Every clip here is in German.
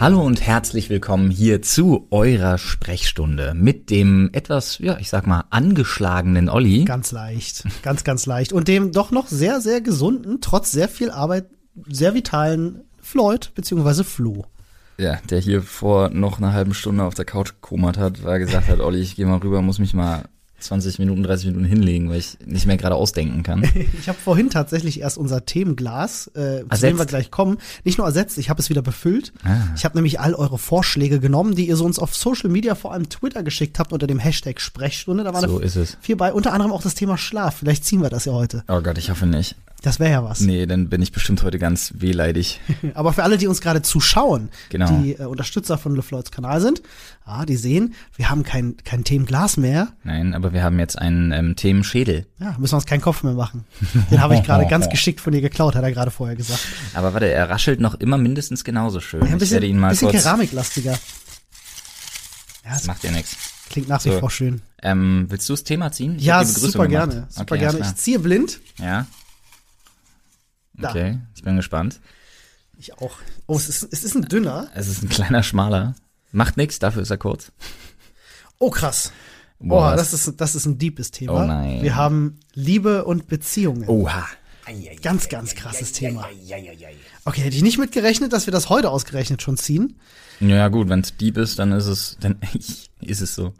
Hallo und herzlich willkommen hier zu eurer Sprechstunde mit dem etwas, ja, ich sag mal, angeschlagenen Olli. Ganz leicht, ganz, ganz leicht. Und dem doch noch sehr, sehr gesunden, trotz sehr viel Arbeit, sehr vitalen Floyd, beziehungsweise Flo. Ja, der hier vor noch einer halben Stunde auf der Couch gekommert hat, weil er gesagt hat, Olli, ich gehe mal rüber, muss mich mal 20 Minuten, 30 Minuten hinlegen, weil ich nicht mehr gerade ausdenken kann. Ich habe vorhin tatsächlich erst unser Themenglas, äh, zu dem wir gleich kommen, nicht nur ersetzt, ich habe es wieder befüllt. Ah. Ich habe nämlich all eure Vorschläge genommen, die ihr so uns auf Social Media, vor allem Twitter geschickt habt unter dem Hashtag Sprechstunde. Da waren So ist es. vier bei, unter anderem auch das Thema Schlaf. Vielleicht ziehen wir das ja heute. Oh Gott, ich hoffe nicht. Das wäre ja was. Nee, dann bin ich bestimmt heute ganz wehleidig. Aber für alle, die uns gerade zuschauen, Genau. die äh, Unterstützer von LeFloids Kanal sind, ah, die sehen, wir haben kein, kein Themenglas mehr. Nein, aber wir haben jetzt einen ähm, Themenschädel. Ja, müssen wir uns keinen Kopf mehr machen. Den habe ich gerade ganz geschickt von dir geklaut, hat er gerade vorher gesagt. Aber warte, er raschelt noch immer mindestens genauso schön. Ja, ein ich bisschen, werde ihn mal bisschen kurz. keramiklastiger. Ja, Das macht ja nichts. klingt nach wie So. vor schön. Ähm, willst du das Thema ziehen? Ich Ja, super gerne. Super okay, gerne. Ich ziehe blind. Ja. Da. Okay, ich bin gespannt. Ich auch. Oh, es ist, es ist ein dünner. Es ist ein kleiner schmaler. Macht nichts, dafür ist er kurz. Oh, krass. Boah, oh, was? das ist, das ist ein deepes Thema. Oh nein. Wir haben Liebe und Beziehungen. Oha. Ganz, ganz krasses Thema. Okay, hätte ich nicht mitgerechnet, dass wir das heute ausgerechnet schon ziehen. Ja gut, wenn es Dieb ist, dann ist es, dann ist es so.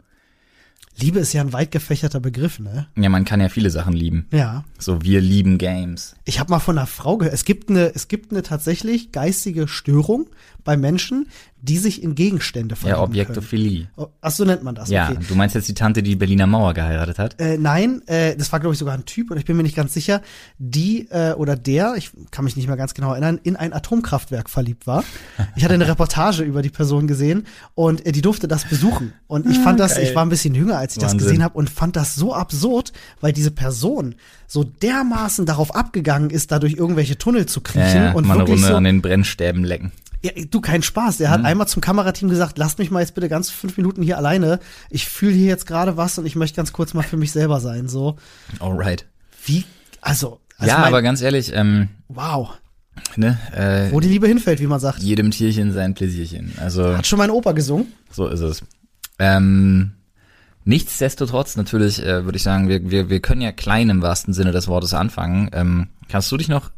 Liebe ist ja ein weit gefächerter Begriff, ne? Ja, man kann ja viele Sachen lieben. Ja. So, wir lieben Games. Ich habe mal von einer Frau gehört, es gibt eine, es gibt eine tatsächlich geistige Störung bei Menschen, die sich in Gegenstände verlieben Ja. Objektophilie. Oh, Ach so nennt man das. Ja, Okay. du meinst jetzt die Tante, die die Berliner Mauer geheiratet hat? Äh, nein, äh, das war glaube ich sogar ein Typ, oder ich bin mir nicht ganz sicher, die äh, oder der, ich kann mich nicht mehr ganz genau erinnern, in ein Atomkraftwerk verliebt war. Ich hatte eine Reportage über die Person gesehen und äh, die durfte das besuchen. Und ich fand das, geil. ich war ein bisschen jünger, als ich das Wahnsinn. gesehen habe und fand das so absurd, weil diese Person so dermaßen darauf abgegangen ist, da durch irgendwelche Tunnel zu kriechen Ja, ja, und mal eine Runde so, an den Brennstäben lecken. Ja, du, kein Spaß. Der hat einmal zum Kamerateam gesagt, lasst mich mal jetzt bitte ganz fünf Minuten hier alleine. Ich fühle hier jetzt gerade was und ich möchte ganz kurz mal für mich selber sein. So, Alright. wie, also, also ja, mein, aber ganz ehrlich, ähm, wow, ne, äh, wo die Liebe hinfällt, wie man sagt. jedem Tierchen sein Pläsierchen. Also, Hat schon mein Opa gesungen. so ist es. Ähm, nichtsdestotrotz, natürlich äh, würde ich sagen, wir, wir, wir können ja klein im wahrsten Sinne des Wortes anfangen. Ähm, kannst du dich noch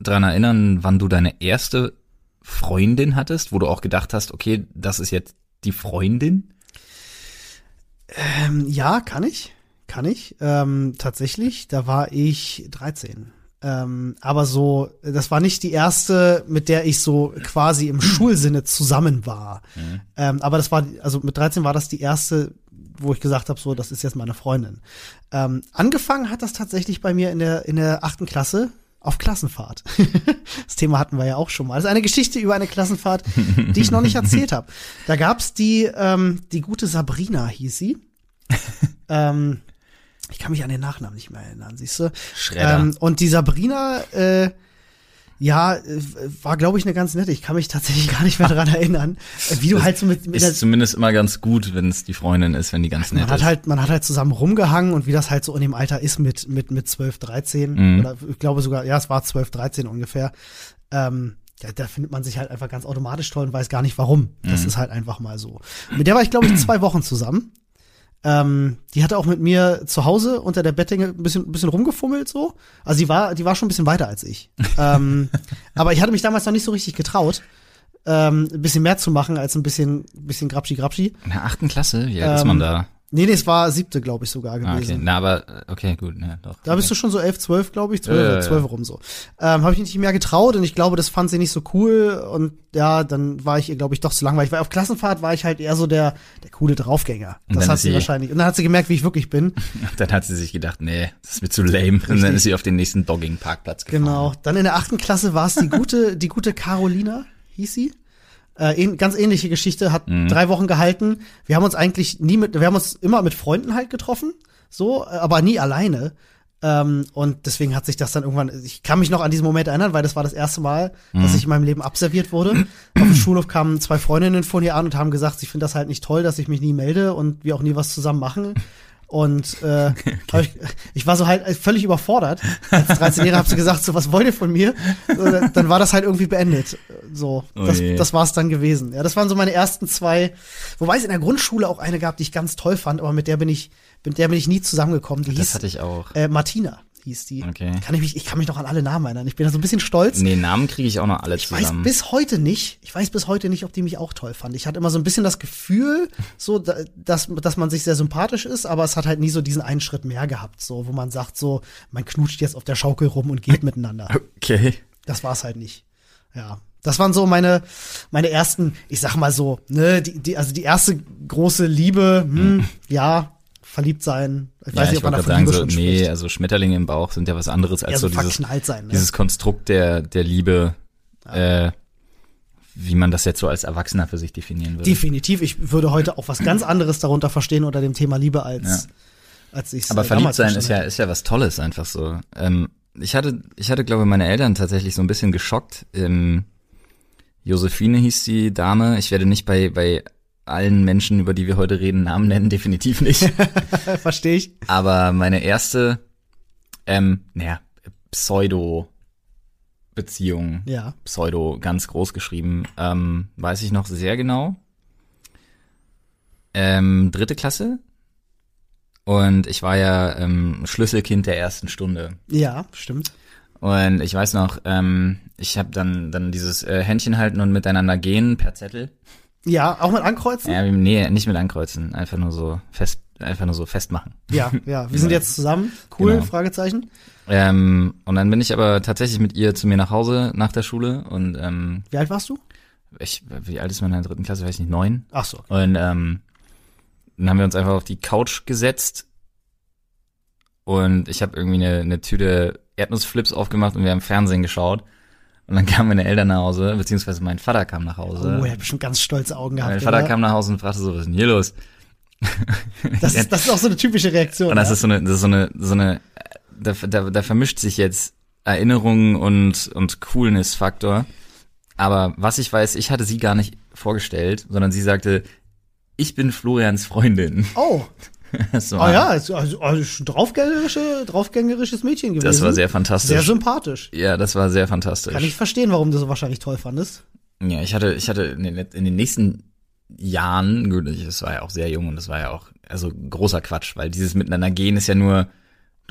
dran erinnern, wann du deine erste Freundin hattest, wo du auch gedacht hast, okay, das ist jetzt die Freundin? Ähm, ja, kann ich, kann ich. Ähm, tatsächlich, da war ich 13. Ähm, aber so, das war nicht die erste, mit der ich so quasi im Schulsinne zusammen war. Ähm, aber das war, also mit 13 war das die erste, wo ich gesagt habe, so, das ist jetzt meine Freundin. Ähm, angefangen hat das tatsächlich bei mir in der in der achten Klasse auf Klassenfahrt. das Thema hatten wir ja auch schon mal. Das ist eine Geschichte über eine Klassenfahrt, die ich noch nicht erzählt habe. Da gab's die ähm, die gute Sabrina hieß sie. ähm, ich kann mich an den Nachnamen nicht mehr erinnern, siehst du? Schredder. Ähm, und die Sabrina, äh, ja, äh, war, glaube ich, eine ganz nette. Ich kann mich tatsächlich gar nicht mehr daran erinnern, äh, wie du halt so mit, mit Ist zumindest immer ganz gut, wenn es die Freundin ist, wenn die ganz nett man hat ist. halt, man hat halt zusammen rumgehangen und wie das halt so in dem Alter ist mit, mit, mit 12, 13 Mhm. oder ich glaube sogar, ja, es war 12, 13 ungefähr. Ähm, ja, da findet man sich halt einfach ganz automatisch toll und weiß gar nicht warum. Das Mhm. ist halt einfach mal so. Mit der war ich, glaube ich, zwei Wochen zusammen. Ähm, die hatte auch mit mir zu Hause unter der Bettdecke ein bisschen, ein bisschen rumgefummelt so. Also die war, die war schon ein bisschen weiter als ich. ähm, aber ich hatte mich damals noch nicht so richtig getraut, ähm, ein bisschen mehr zu machen als ein bisschen, ein bisschen grapschi grapschi. In der achten Klasse? Wie alt ist man Ähm, da? Nee, nee, es war siebte, glaube ich, sogar Ah, gewesen. okay. Na, aber, äh, okay, gut, ja, doch. Da bist du schon so elf, zwölf, glaube ich, zwölf, ja. zwölf rum so. Ähm, Habe ich mich nicht mehr getraut und ich glaube, das fand sie nicht so cool und ja, dann war ich ihr, glaube ich, doch zu langweilig. Weil auf Klassenfahrt war ich halt eher so der, der coole Draufgänger. Das hat sie sie- wahrscheinlich. Und dann hat sie gemerkt, wie ich wirklich bin. Dann hat sie sich gedacht, nee, das ist mir zu lame. Und dann Richtig. ist sie auf den nächsten Dogging-Parkplatz gefahren. Genau. Dann in der achten Klasse war es die gute, die gute Carolina, hieß sie. Äh, ganz ähnliche Geschichte, hat Mhm. drei Wochen gehalten. Wir haben uns eigentlich nie mit, wir haben uns immer mit Freunden halt getroffen, so, äh, aber nie alleine. Ähm, und deswegen hat sich das dann irgendwann, ich kann mich noch an diesen Moment erinnern, weil das war das erste Mal, Mhm. dass ich in meinem Leben abserviert wurde. Auf dem Schulhof kamen zwei Freundinnen von ihr an und haben gesagt, sie finden das halt nicht toll, dass ich mich nie melde und wir auch nie was zusammen machen. Und äh, hab ich, ich war so halt völlig überfordert. Als 13-Jähriger habe sie gesagt, so was wollt ihr von mir? Dann war das halt irgendwie beendet. So, Oh das, das war's dann gewesen. Ja, das waren so meine ersten zwei. Wobei es in der Grundschule auch eine gab, die ich ganz toll fand, aber mit der bin ich, mit der bin ich nie zusammengekommen. Die Das hieß hatte ich auch. äh, Martina hieß die. Okay. Kann ich mich, ich kann mich noch an alle Namen erinnern. Ich bin da so ein bisschen stolz. Nee, Namen kriege ich auch noch alle Ich weiß zusammen. bis heute nicht, ich weiß bis heute nicht, ob die mich auch toll fand. Ich hatte immer so ein bisschen das Gefühl, so, da- dass, dass man sich sehr sympathisch ist, aber es hat halt nie so diesen einen Schritt mehr gehabt, so, wo man sagt, so, man knutscht jetzt auf der Schaukel rum und geht miteinander. okay. Das war's halt nicht. Ja. Das waren so meine, meine ersten, ich sag mal so, ne, die, die, also die erste große Liebe, hm, ja, verliebt sein. Ich weiß ja, nicht, ich ob man da von Liebe sagen, so, nee, spricht. also Schmetterlinge im Bauch sind ja was anderes als Eher so so dieses, sein, ne? dieses Konstrukt der, der Liebe, äh, wie man das jetzt so als Erwachsener für sich definieren würde. Definitiv. Ich würde heute auch was ganz anderes darunter verstehen unter dem Thema Liebe als, als ich Aber verliebt sein ist ja, ist ja was Tolles einfach so. Ähm, ich hatte, ich hatte, glaube ich, meine Eltern tatsächlich so ein bisschen geschockt. Ähm, Josephine hieß die Dame. Ich werde nicht bei, bei allen Menschen, über die wir heute reden, Namen nennen, definitiv nicht. Verstehe ich. Aber meine erste, ähm, naja, Pseudo-Beziehung, Ja. Pseudo ganz groß geschrieben, ähm, weiß ich noch sehr genau. Ähm, dritte Klasse. Und ich war ja ähm, Schlüsselkind der ersten Stunde. Ja, stimmt. Und ich weiß noch, ähm, ich habe dann dann dieses äh, Händchen halten und miteinander gehen per Zettel. Ja, auch mit Ankreuzen? Ja, nee, nicht mit ankreuzen, einfach nur so fest, einfach nur so festmachen. Ja, ja. Wir sind jetzt zusammen. Cool, Genau. Fragezeichen. Ähm, und dann bin ich aber tatsächlich mit ihr zu mir nach Hause nach der Schule und ähm, Wie alt warst du? ich, wie alt ist man in der dritten Klasse, weiß ich nicht, neun. Ach so. Und ähm, dann haben wir uns einfach auf die Couch gesetzt und ich habe irgendwie eine, eine Tüte Erdnussflips aufgemacht und wir haben Fernsehen geschaut. Und dann kamen meine Eltern nach Hause, beziehungsweise mein Vater kam nach Hause. Oh, er hat bestimmt ganz stolze Augen gehabt. mein Vater oder? kam nach Hause und fragte so, was ist denn hier los? das, ist, das ist auch so eine typische Reaktion. Und das ja? ist so eine, das ist so eine, so eine, da, da, da vermischt sich jetzt Erinnerung und, und Coolness-Faktor. Aber was ich weiß, ich hatte sie gar nicht vorgestellt, sondern sie sagte, ich bin Florians Freundin. Oh, Das oh war, ja, also, also draufgängerische, draufgängerisches Mädchen gewesen. das war sehr fantastisch. Sehr sympathisch. ja, das war sehr fantastisch. Kann ich verstehen, warum du so wahrscheinlich toll fandest. Ja, ich hatte, ich hatte in den, in den nächsten Jahren, gut, das war ja auch sehr jung und das war ja auch, also großer Quatsch, weil dieses Miteinander gehen ist ja nur,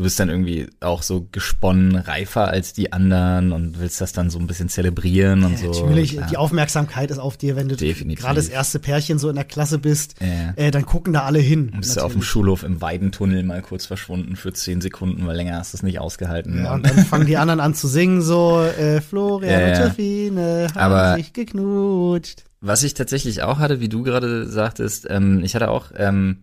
du bist dann irgendwie auch so gesponnen, reifer als die anderen und willst das dann so ein bisschen zelebrieren und so. Natürlich, Ja. die Aufmerksamkeit ist auf dir, wenn du gerade das erste Pärchen so in der Klasse bist, Ja. äh, dann gucken da alle hin. bist du auf dem natürlich. Schulhof im Weidentunnel mal kurz verschwunden für zehn Sekunden, weil länger hast du es nicht ausgehalten. Ja, und dann fangen die anderen an zu singen, so, äh, Florian Ja, und ja. Josephine haben sich geknutscht. Was ich tatsächlich auch hatte, wie du gerade sagtest, ähm, ich hatte auch ähm,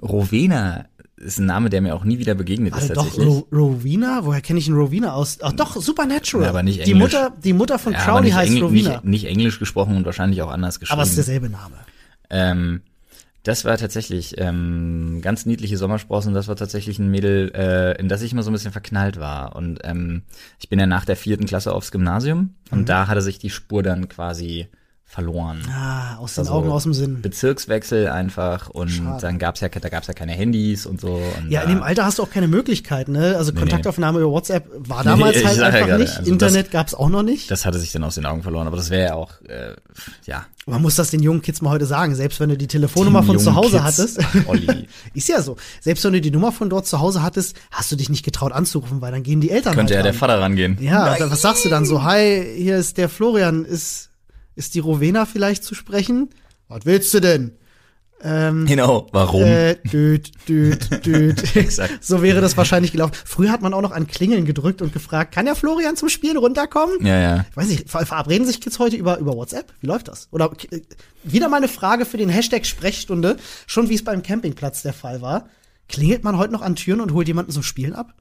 Rowena ist ein Name, der mir auch nie wieder begegnet ist Warte, doch, tatsächlich. Ro Rowena? Woher kenne ich einen Rowena aus? Ach doch, Supernatural. Ja, aber nicht die Englisch. Mutter, die Mutter von Ja, Crowley heißt Engl Rowena. nicht, nicht Englisch gesprochen und wahrscheinlich auch anders geschrieben. aber es ist derselbe Name. ähm, das war tatsächlich ähm, ganz niedliche Sommersprossen. Das war tatsächlich ein Mädel, äh, in das ich immer so ein bisschen verknallt war. Und ähm, ich bin ja nach der vierten Klasse aufs Gymnasium und da hatte sich die Spur dann quasi verloren. Ah, aus den Also, Augen, aus dem Sinn. Bezirkswechsel einfach und Schade. dann gab's ja da gab's ja keine Handys und so. Und Ja, in dem Alter hast du auch keine Möglichkeiten, ne? Also Nee, Kontaktaufnahme über WhatsApp war damals ich halt ja einfach gerade, nicht. also Internet gab's auch noch nicht. Das hatte sich dann aus den Augen verloren, aber das wäre ja auch, äh, ja. Man muss das den jungen Kids mal heute sagen. Selbst wenn du die Telefonnummer Den von zu Hause Kids. hattest. Olli. ist ja so. Selbst wenn du die Nummer von dort zu Hause hattest, hast du dich nicht getraut anzurufen, weil dann gehen die Eltern Könnte ja halt der ran. Vater rangehen. Ja, dann, was sagst du dann so? Hi, hier ist der Florian. Ist, ist die Rowena vielleicht zu sprechen? Was willst du denn? Ähm, Genau. Warum? äh, düt, düt, düt. Exakt. So wäre das wahrscheinlich gelaufen. Früher hat man auch noch an Klingeln gedrückt und gefragt, kann der Florian zum Spielen runterkommen? ja, ja. Ich weiß nicht, ver verabreden sich Kids heute über, über WhatsApp? Wie läuft das? Oder äh, wieder mal eine Frage für den Hashtag Sprechstunde, schon wie es beim Campingplatz der Fall war. Klingelt man heute noch an Türen und holt jemanden zum Spielen ab?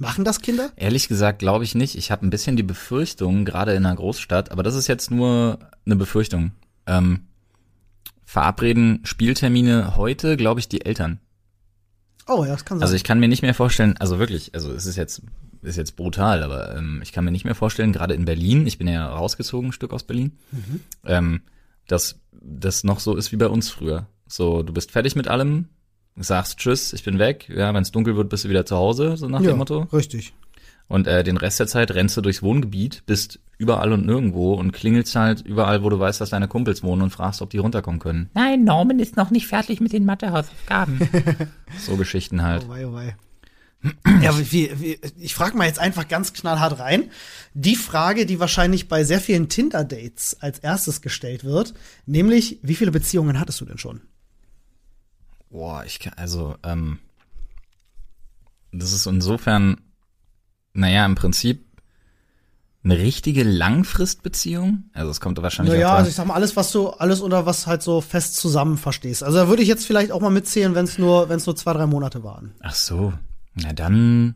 Machen das Kinder? Ehrlich gesagt glaube ich nicht. Ich habe ein bisschen die Befürchtung, gerade in einer Großstadt, aber das ist jetzt nur eine Befürchtung. Ähm, verabreden Spieltermine heute, glaube ich, die Eltern. Oh ja, das kann sein. Also ich kann mir nicht mehr vorstellen, also wirklich, also es ist jetzt ist jetzt brutal, aber ähm, ich kann mir nicht mehr vorstellen, gerade in Berlin, ich bin ja rausgezogen, ein Stück aus Berlin, ähm, dass das noch so ist wie bei uns früher. So, du bist fertig mit allem, sagst Tschüss, ich bin weg, ja, wenn es dunkel wird, bist du wieder zu Hause, so nach ja, dem Motto. richtig. Und äh, den Rest der Zeit rennst du durchs Wohngebiet, bist überall und nirgendwo und klingelst halt überall, wo du weißt, dass deine Kumpels wohnen und fragst, ob die runterkommen können. Nein, Norman ist noch nicht fertig mit den Mathehausaufgaben. So Geschichten halt. Oh wei, oh wei. Ja, wie, wie, ich frage mal jetzt einfach ganz knallhart rein. Die Frage, die wahrscheinlich bei sehr vielen Tinder-Dates als erstes gestellt wird, nämlich, wie viele Beziehungen hattest du denn schon? Boah, ich kann, also, ähm, das ist insofern, naja, im Prinzip eine richtige Langfristbeziehung. Also es kommt wahrscheinlich Naja, also ich sag mal, alles, was du, alles unter was halt so fest zusammen verstehst. Also da würde ich jetzt vielleicht auch mal mitzählen, wenn es nur, wenn es nur zwei, drei Monate waren. Ach so, na dann,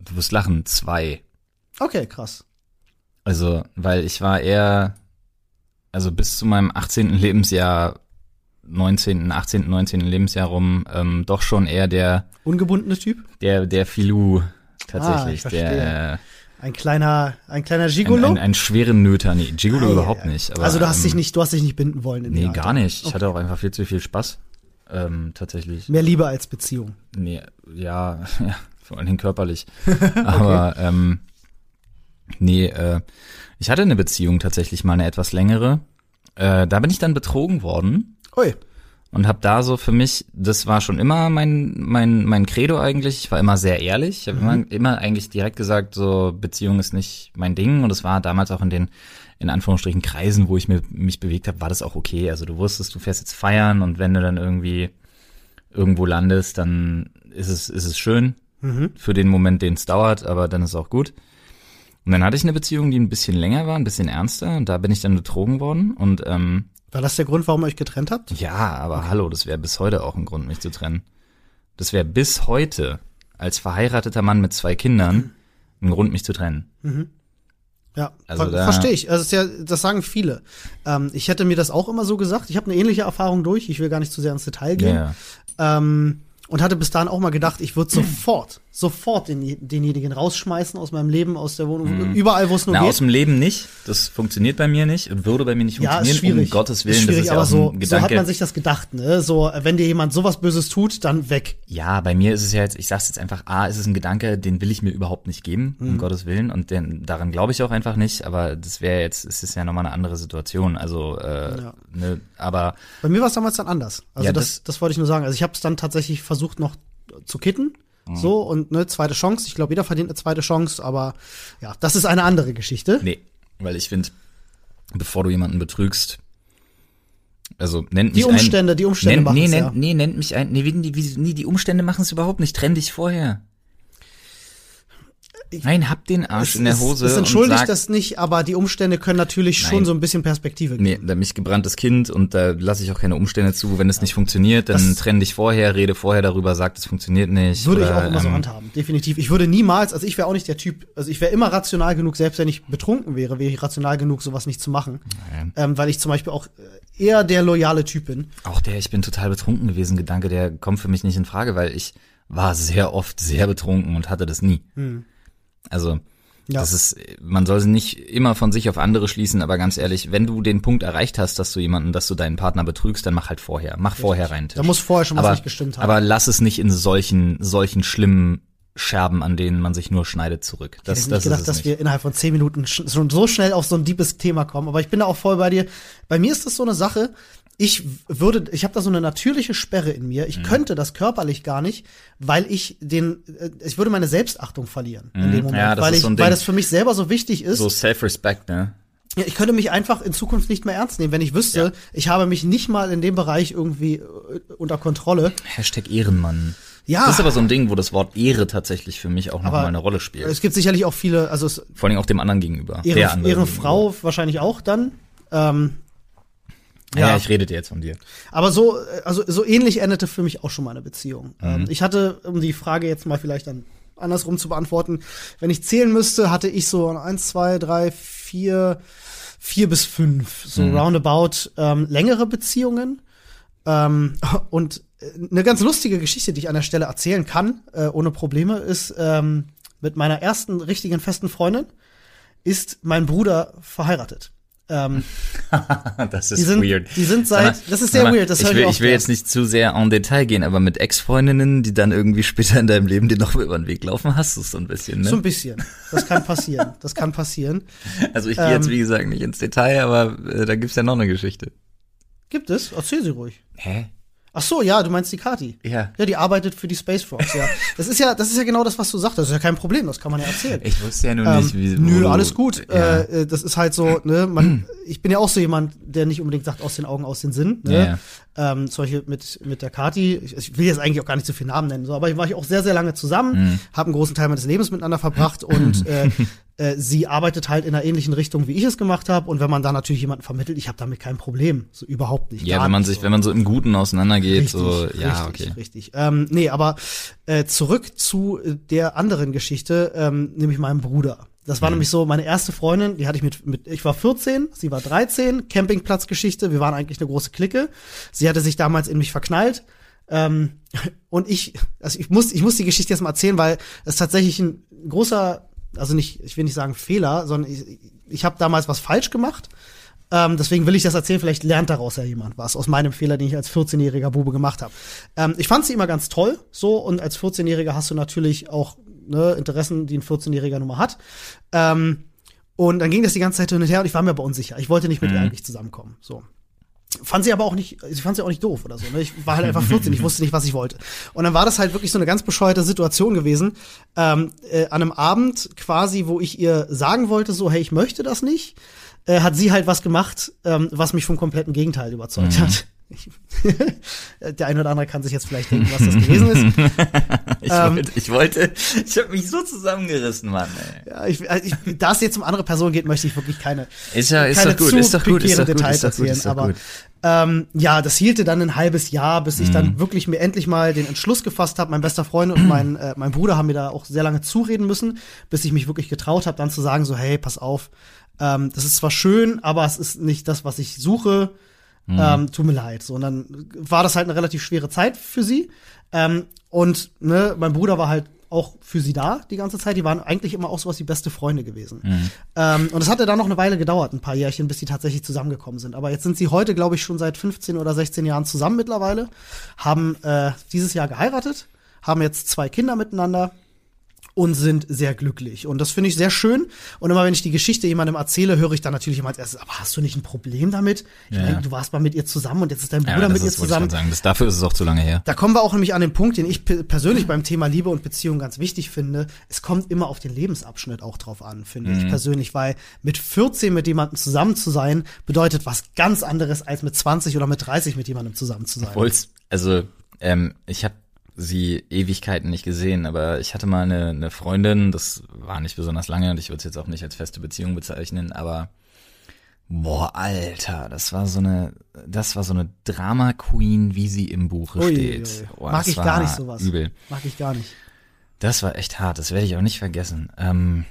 du wirst lachen, zwei. Okay, krass. Also, weil ich war eher, also bis zu meinem 18. Lebensjahr, 19., 18., 19. Lebensjahr rum, ähm, doch schon eher der, Ungebundene Typ? der, der Filou Ah, ich tatsächlich, verstehe. der, Ein kleiner, ein kleiner ein, Gigolo? ein, ein schweren Nöter, nee, Gigolo Ah, überhaupt ja. nicht. Aber, also du hast ähm, dich nicht, du hast dich nicht binden wollen in Nee, dem gar Alter. nicht. Ich hatte auch einfach viel zu viel Spaß. Ähm, tatsächlich. Mehr Liebe als Beziehung. Nee, ja, ja, vor allen Dingen körperlich. Aber ähm, nee, äh, ich hatte eine Beziehung tatsächlich mal eine etwas längere. Äh, da bin ich dann betrogen worden Ui. und habe da so für mich, das war schon immer mein mein mein Credo eigentlich. Ich war immer sehr ehrlich. Ich habe immer, immer eigentlich direkt gesagt, so Beziehung ist nicht mein Ding und es war damals auch in den in Anführungsstrichen Kreisen, wo ich mir, mich bewegt habe, war das auch okay. Also du wusstest, du fährst jetzt feiern und wenn du dann irgendwie irgendwo landest, dann ist es ist es schön Mhm. für den Moment, den es dauert, aber dann ist auch gut. Und dann hatte ich eine Beziehung, die ein bisschen länger war, ein bisschen ernster und da bin ich dann betrogen worden und ähm, War das der Grund, warum ihr euch getrennt habt? ja, aber hallo, das wäre bis heute auch ein Grund, mich zu trennen. Das wäre bis heute als verheirateter Mann mit zwei Kindern ein Grund, mich zu trennen. Ja, Also ver da- verstehe ich. Also ja, das sagen viele. Ähm, ich hätte mir das auch immer so gesagt. Ich habe eine ähnliche Erfahrung durch. Ich will gar nicht zu sehr ins Detail gehen. Ja. Ähm, und hatte bis dahin auch mal gedacht, ich würde sofort, sofort den, denjenigen rausschmeißen aus meinem Leben, aus der Wohnung, überall, wo es nur Mhm. Na, geht. aus dem Leben nicht. Das funktioniert bei mir nicht und würde bei mir nicht ja, funktionieren. Um Gottes Willen, ist schwierig, das ist ja aber auch so, ein so hat Gedanke. man sich das gedacht, ne? So, wenn dir jemand sowas Böses tut, dann weg. Ja, bei mir ist es ja jetzt, ich sag's jetzt einfach, A, ist es ein Gedanke, den will ich mir überhaupt nicht geben, um Mhm. Gottes Willen, und den, daran glaube ich auch einfach nicht, aber das wäre jetzt, es ist ja nochmal eine andere Situation, also, äh, Ja. ne, aber, Bei mir war es damals dann anders. Also Ja, das, das- das wollte ich nur sagen. Also ich habe es dann tatsächlich versucht noch zu kitten. Mhm. So und ne, zweite Chance. Ich glaube, jeder verdient eine zweite Chance, aber ja, das ist eine andere Geschichte. nee, weil ich finde, bevor du jemanden betrügst, also nennt Die mich Umstände, die ein, Umstände nennt, machen nee, es, nennt, ja. nee, nennt mich ein, nee, wie, die, wie, nee, die Umstände machen es überhaupt nicht, trenn dich vorher. Nein, hab den Arsch Es, in der es- Hose Es und entschuldigt sag, das nicht, aber die Umstände können natürlich schon Nein. so ein bisschen Perspektive geben. Nee, da mich gebranntes Kind und da lasse ich auch keine Umstände zu. Wenn es nicht funktioniert, dann Das- trenn dich vorher, rede vorher darüber, sag, es funktioniert nicht. Würde ich oder, auch immer so ähm, handhaben, definitiv. Ich würde niemals, also ich wäre auch nicht der Typ, also ich wäre immer rational genug, selbst wenn ich betrunken wäre, wäre ich rational genug, sowas nicht zu machen. Ähm, weil ich zum Beispiel auch äh, eher der loyale Typ bin. Auch der, ich bin total betrunken gewesen, Gedanke, der kommt für mich nicht in Frage, weil ich war sehr oft sehr betrunken und hatte das nie. Also. Ja. das ist, man soll nicht immer von sich auf andere schließen, aber ganz ehrlich, wenn du den Punkt erreicht hast, dass du jemanden, dass du deinen Partner betrügst, dann mach halt vorher. Mach vorher rein. Da muss vorher schon was aber, nicht gestimmt haben. Aber lass es nicht in solchen, solchen schlimmen Scherben, an denen man sich nur schneidet, zurück. Ich Das, hätte das nicht gedacht, dass nicht. wir innerhalb von zehn Minuten sch schon so schnell auf so ein deepes Thema kommen. Aber ich bin da auch voll bei dir. Bei mir ist das so eine Sache. Ich würde, ich habe da so eine natürliche Sperre in mir. Mhm. Ich könnte das körperlich gar nicht, weil ich den, äh, ich würde meine Selbstachtung verlieren in dem Moment, Mhm. Ja, das weil ist ich, so ein weil das für mich selber so wichtig ist. So Self-Respect, ne? Ja, ich könnte mich einfach in Zukunft nicht mehr ernst nehmen, wenn ich wüsste, Ja. ich habe mich nicht mal in dem Bereich irgendwie äh, unter Kontrolle. Hashtag Ehrenmann. Ja. Das ist aber so ein Ding, wo das Wort Ehre tatsächlich für mich auch nochmal eine Rolle spielt. Es gibt sicherlich auch viele, also es, Vor allem auch dem anderen gegenüber. der anderen Ehrenfrau wahrscheinlich auch dann. Ähm, Gegenüber. Ja, Ja. ich rede dir jetzt von dir. Aber so, also so ähnlich endete für mich auch schon meine Beziehung. Mhm. Ähm, ich hatte, um die Frage jetzt mal vielleicht dann andersrum zu beantworten, wenn ich zählen müsste, hatte ich so eins, zwei, drei, vier, vier bis fünf, so Mhm. roundabout ähm, längere Beziehungen. Ähm, und äh, eine ganz lustige Geschichte, die ich an der Stelle erzählen kann, äh, ohne Probleme, ist ähm, mit meiner ersten richtigen festen Freundin ist mein Bruder verheiratet. Ähm, das ist die sind, weird. die sind Sag mal, seit, das ist sehr mal, weird, das ich will, ich will jetzt nicht zu sehr en Detail gehen, aber mit Ex-Freundinnen, die dann irgendwie später in deinem Leben dir noch über den Weg laufen, hast du es so ein bisschen, ne? So ein bisschen. Das kann passieren. Das kann passieren. also ich gehe jetzt, ähm, wie gesagt, nicht ins Detail, aber äh, da gibt's ja noch eine Geschichte. Gibt es? Erzähl sie ruhig. Hä? Ach so, ja, du meinst die Kati. Ja. Ja, die arbeitet für die Space Frogs, ja. Das ist ja, das ist ja genau das, was du sagst. Das ist ja kein Problem, das kann man ja erzählen. Ich wusste ja nur Ähm, nicht, wie nö, alles gut. Ja. Äh, das ist halt so, ne, man, ich bin ja auch so jemand, der nicht unbedingt sagt, aus den Augen, aus den Sinn. Ne? Ja. Ähm, Beispiel mit, mit der Kati, ich, ich will jetzt eigentlich auch gar nicht so viele Namen nennen, so, aber ich war ich auch sehr, sehr lange zusammen, Mhm. habe einen großen Teil meines Lebens miteinander verbracht und äh, äh, sie arbeitet halt in einer ähnlichen Richtung, wie ich es gemacht habe. Und wenn man da natürlich jemanden vermittelt, ich habe damit kein Problem. So überhaupt nicht. Ja, wenn man sich, so. wenn man so im Guten auseinandergeht, Richtig, so, ja, richtig, okay. richtig. Ähm, nee, aber äh, zurück zu äh, der anderen Geschichte, ähm, nämlich meinem Bruder. Das Mhm. war nämlich so meine erste Freundin, die hatte ich mit, mit, ich war 14, sie war 13, Campingplatzgeschichte, wir waren eigentlich eine große Clique. Sie hatte sich damals in mich verknallt. Ähm, und ich, also ich muss, ich muss die Geschichte jetzt mal erzählen, weil es tatsächlich ein großer, also nicht, ich will nicht sagen Fehler, sondern ich, ich habe damals was falsch gemacht. Ähm, deswegen will ich das erzählen, vielleicht lernt daraus ja jemand was aus meinem Fehler, den ich als 14-jähriger Bube gemacht habe. Ähm, ich fand sie immer ganz toll, so, und als 14-Jähriger hast du natürlich auch ne, Interessen, die ein 14-Jähriger Nummer hat. Ähm, und dann ging das die ganze Zeit hin und her und ich war mir aber unsicher. Ich wollte nicht mit ihr eigentlich zusammenkommen. So. Fand sie aber auch nicht, sie fand sie auch nicht doof oder so. Ne? Ich war halt einfach 14, ich wusste nicht, was ich wollte. Und dann war das halt wirklich so eine ganz bescheuerte Situation gewesen. Ähm, äh, an einem Abend quasi, wo ich ihr sagen wollte, so, hey, ich möchte das nicht, äh, hat sie halt was gemacht, ähm, was mich vom kompletten Gegenteil überzeugt hat. Ich, der eine oder andere kann sich jetzt vielleicht denken, was das gewesen ist. Ich Ähm, wollte, ich wollte, ich habe mich so zusammengerissen, Mann. Ey. Ja, ich, also ich, da es jetzt um andere Personen geht, möchte ich wirklich keine Ist ja, ist keine doch gut, zu ist doch gut, ist doch gut, Details ist doch gut, erzählen, ist doch aber ähm, ja, das hielte dann ein halbes Jahr, bis ich Mhm. dann wirklich mir endlich mal den Entschluss gefasst habe. Mein bester Freund und mein, äh, mein Bruder haben mir da auch sehr lange zureden müssen, bis ich mich wirklich getraut habe, dann zu sagen so, hey, pass auf, ähm, das ist zwar schön, aber es ist nicht das, was ich suche. Mhm. Ähm, tut mir leid. So, und dann war das halt eine relativ schwere Zeit für sie. Ähm, und ne, mein Bruder war halt auch für sie da die ganze Zeit. Die waren eigentlich immer auch sowas wie beste Freunde gewesen. Mhm. Ähm, und es hatte dann noch eine Weile gedauert, ein paar Jährchen, bis sie tatsächlich zusammengekommen sind. Aber jetzt sind sie heute, glaube ich, schon seit 15 oder 16 Jahren zusammen mittlerweile, haben äh, dieses Jahr geheiratet, haben jetzt zwei Kinder miteinander und sind sehr glücklich. Und das finde ich sehr schön. Und immer wenn ich die Geschichte jemandem erzähle, höre ich dann natürlich immer als erstes, aber hast du nicht ein Problem damit? Ich Ja. meine, du warst mal mit ihr zusammen und jetzt ist dein Ja, Bruder das mit ihr ist, ich zusammen. Das, dafür ist es auch zu lange her. Da kommen wir auch nämlich an den Punkt, den ich pe- persönlich beim Thema Liebe und Beziehung ganz wichtig finde. Es kommt immer auf den Lebensabschnitt auch drauf an, finde Mhm. ich persönlich, weil mit 14 mit jemandem zusammen zu sein, bedeutet was ganz anderes als mit 20 oder mit 30 mit jemandem zusammen zu sein. Obwohl's, also, ähm, ich habe sie Ewigkeiten nicht gesehen, aber ich hatte mal eine, eine Freundin, das war nicht besonders lange und ich würde es jetzt auch nicht als feste Beziehung bezeichnen, aber boah, Alter, das war so eine, das war so eine Drama Queen, wie sie im Buche Ui, steht. ui, ui. Boah, Mag ich gar nicht sowas. Übel. Mag ich gar nicht. Das war echt hart, das werde ich auch nicht vergessen. Ähm,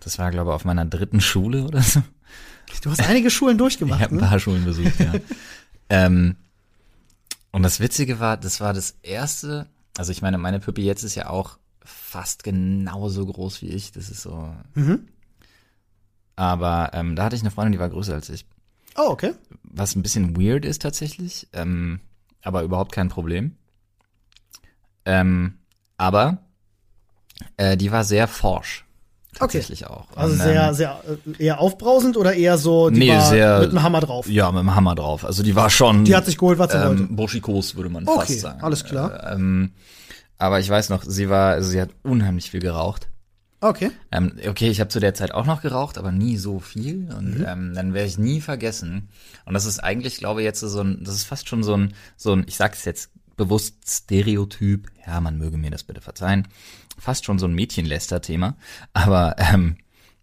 das war, glaube ich, auf meiner dritten Schule oder so. Du hast einige Schulen durchgemacht, Ich habe ein ne? paar Schulen besucht, ja. ähm, und das Witzige war, das war das erste, also ich meine, meine Püppi jetzt ist ja auch fast genauso groß wie ich, das ist so. Mhm. Aber ähm, da hatte ich eine Freundin, die war größer als ich. Oh, okay. Was ein bisschen weird ist tatsächlich, ähm, aber überhaupt kein Problem. Ähm, aber äh, die war sehr forsch. Tatsächlich auch. Also Und, sehr, ähm, sehr, äh, eher aufbrausend oder eher so, die Nee, war sehr- mit einem Hammer drauf? Ja, mit dem Hammer drauf. Also die war schon. Die hat sich geholt, was sie wollte. ähm, burschikos, würde man Okay, fast sagen. alles klar. Äh, ähm, aber ich weiß noch, sie war, also sie hat unheimlich viel geraucht. Okay. Ähm, okay, ich habe zu der Zeit auch noch geraucht, aber nie so viel. Und Mhm. ähm, dann werde ich nie vergessen. Und das ist eigentlich, glaube ich, jetzt so ein, das ist fast schon so ein, so ein, ich sag's jetzt bewusst Stereotyp. Ja, man möge mir das bitte verzeihen. Fast schon so ein Mädchenläster-Thema. Aber ähm,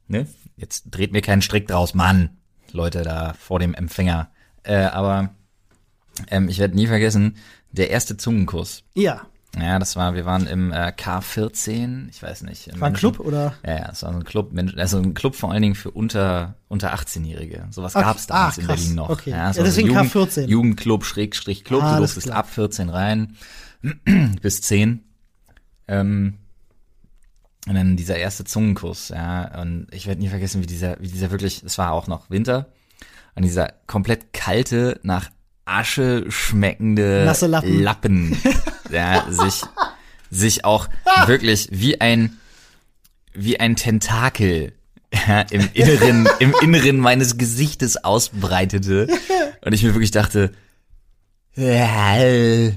ne, jetzt dreht mir keinen Strick draus, Mann. Leute da vor dem Empfänger. Äh, aber ähm, ich werde nie vergessen, der erste Zungenkuss. Ja. Ja, das war, wir waren im äh, K14, ich weiß nicht. War ein. Club oder? Ja, ja, es war so ein Club, also ein Club vor allen Dingen für unter unter 18-Jährige. Sowas Ach, gab's damals ach, in. Berlin noch. Okay. Ja, Ja, so deswegen Jugend, K14. Jugendclub, Schrägstrich Club, Ah, du durftest ab 14 rein, bis 10. Ähm, und dann dieser erste Zungenkuss, ja, und ich werde nie vergessen, wie dieser, wie dieser wirklich, es war auch noch Winter, und dieser komplett kalte, nach Asche schmeckende Nasse Lappen. Lappen ja, sich, sich auch wirklich wie ein, wie ein Tentakel ja, im Inneren, im Inneren meines Gesichtes ausbreitete und ich mir wirklich dachte, alles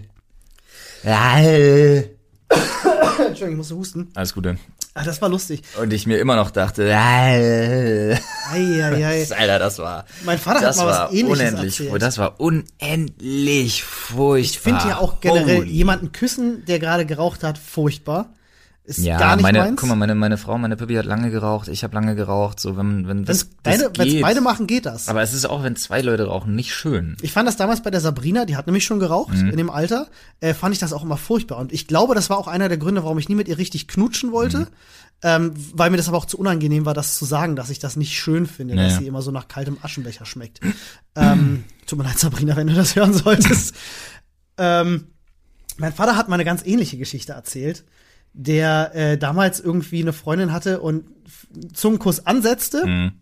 Entschuldigung, ich musste husten. Gute. Ah, das war lustig. Und ich mir immer noch dachte, Alter, Eieiei. das war, Mein Vater das hat mal war was ähnliches unendlich, erzählt. das war unendlich furchtbar. Ich finde ja auch generell Holy. jemanden küssen, der gerade geraucht hat, furchtbar. Ist Ja, gar nicht meine, meins. guck mal, meine, meine Frau, meine Pippi hat lange geraucht, ich habe lange geraucht, so wenn, wenn das, Wenn's das geht. beide machen, geht das. Aber es ist auch, wenn zwei Leute rauchen, nicht schön. Ich fand das damals bei der Sabrina, die hat nämlich schon geraucht Mhm. in dem Alter, äh, fand ich das auch immer furchtbar. Und ich glaube, das war auch einer der Gründe, warum ich nie mit ihr richtig knutschen wollte. Mhm. Ähm, weil mir das aber auch zu unangenehm war, das zu sagen, dass ich das nicht schön finde, dass Ja. sie immer so nach kaltem Aschenbecher schmeckt. ähm, tut mir leid, Sabrina, wenn du das hören solltest. ähm, mein Vater hat mal eine ganz ähnliche Geschichte erzählt, der äh, damals irgendwie eine Freundin hatte und f- Zungenkuss ansetzte Mhm.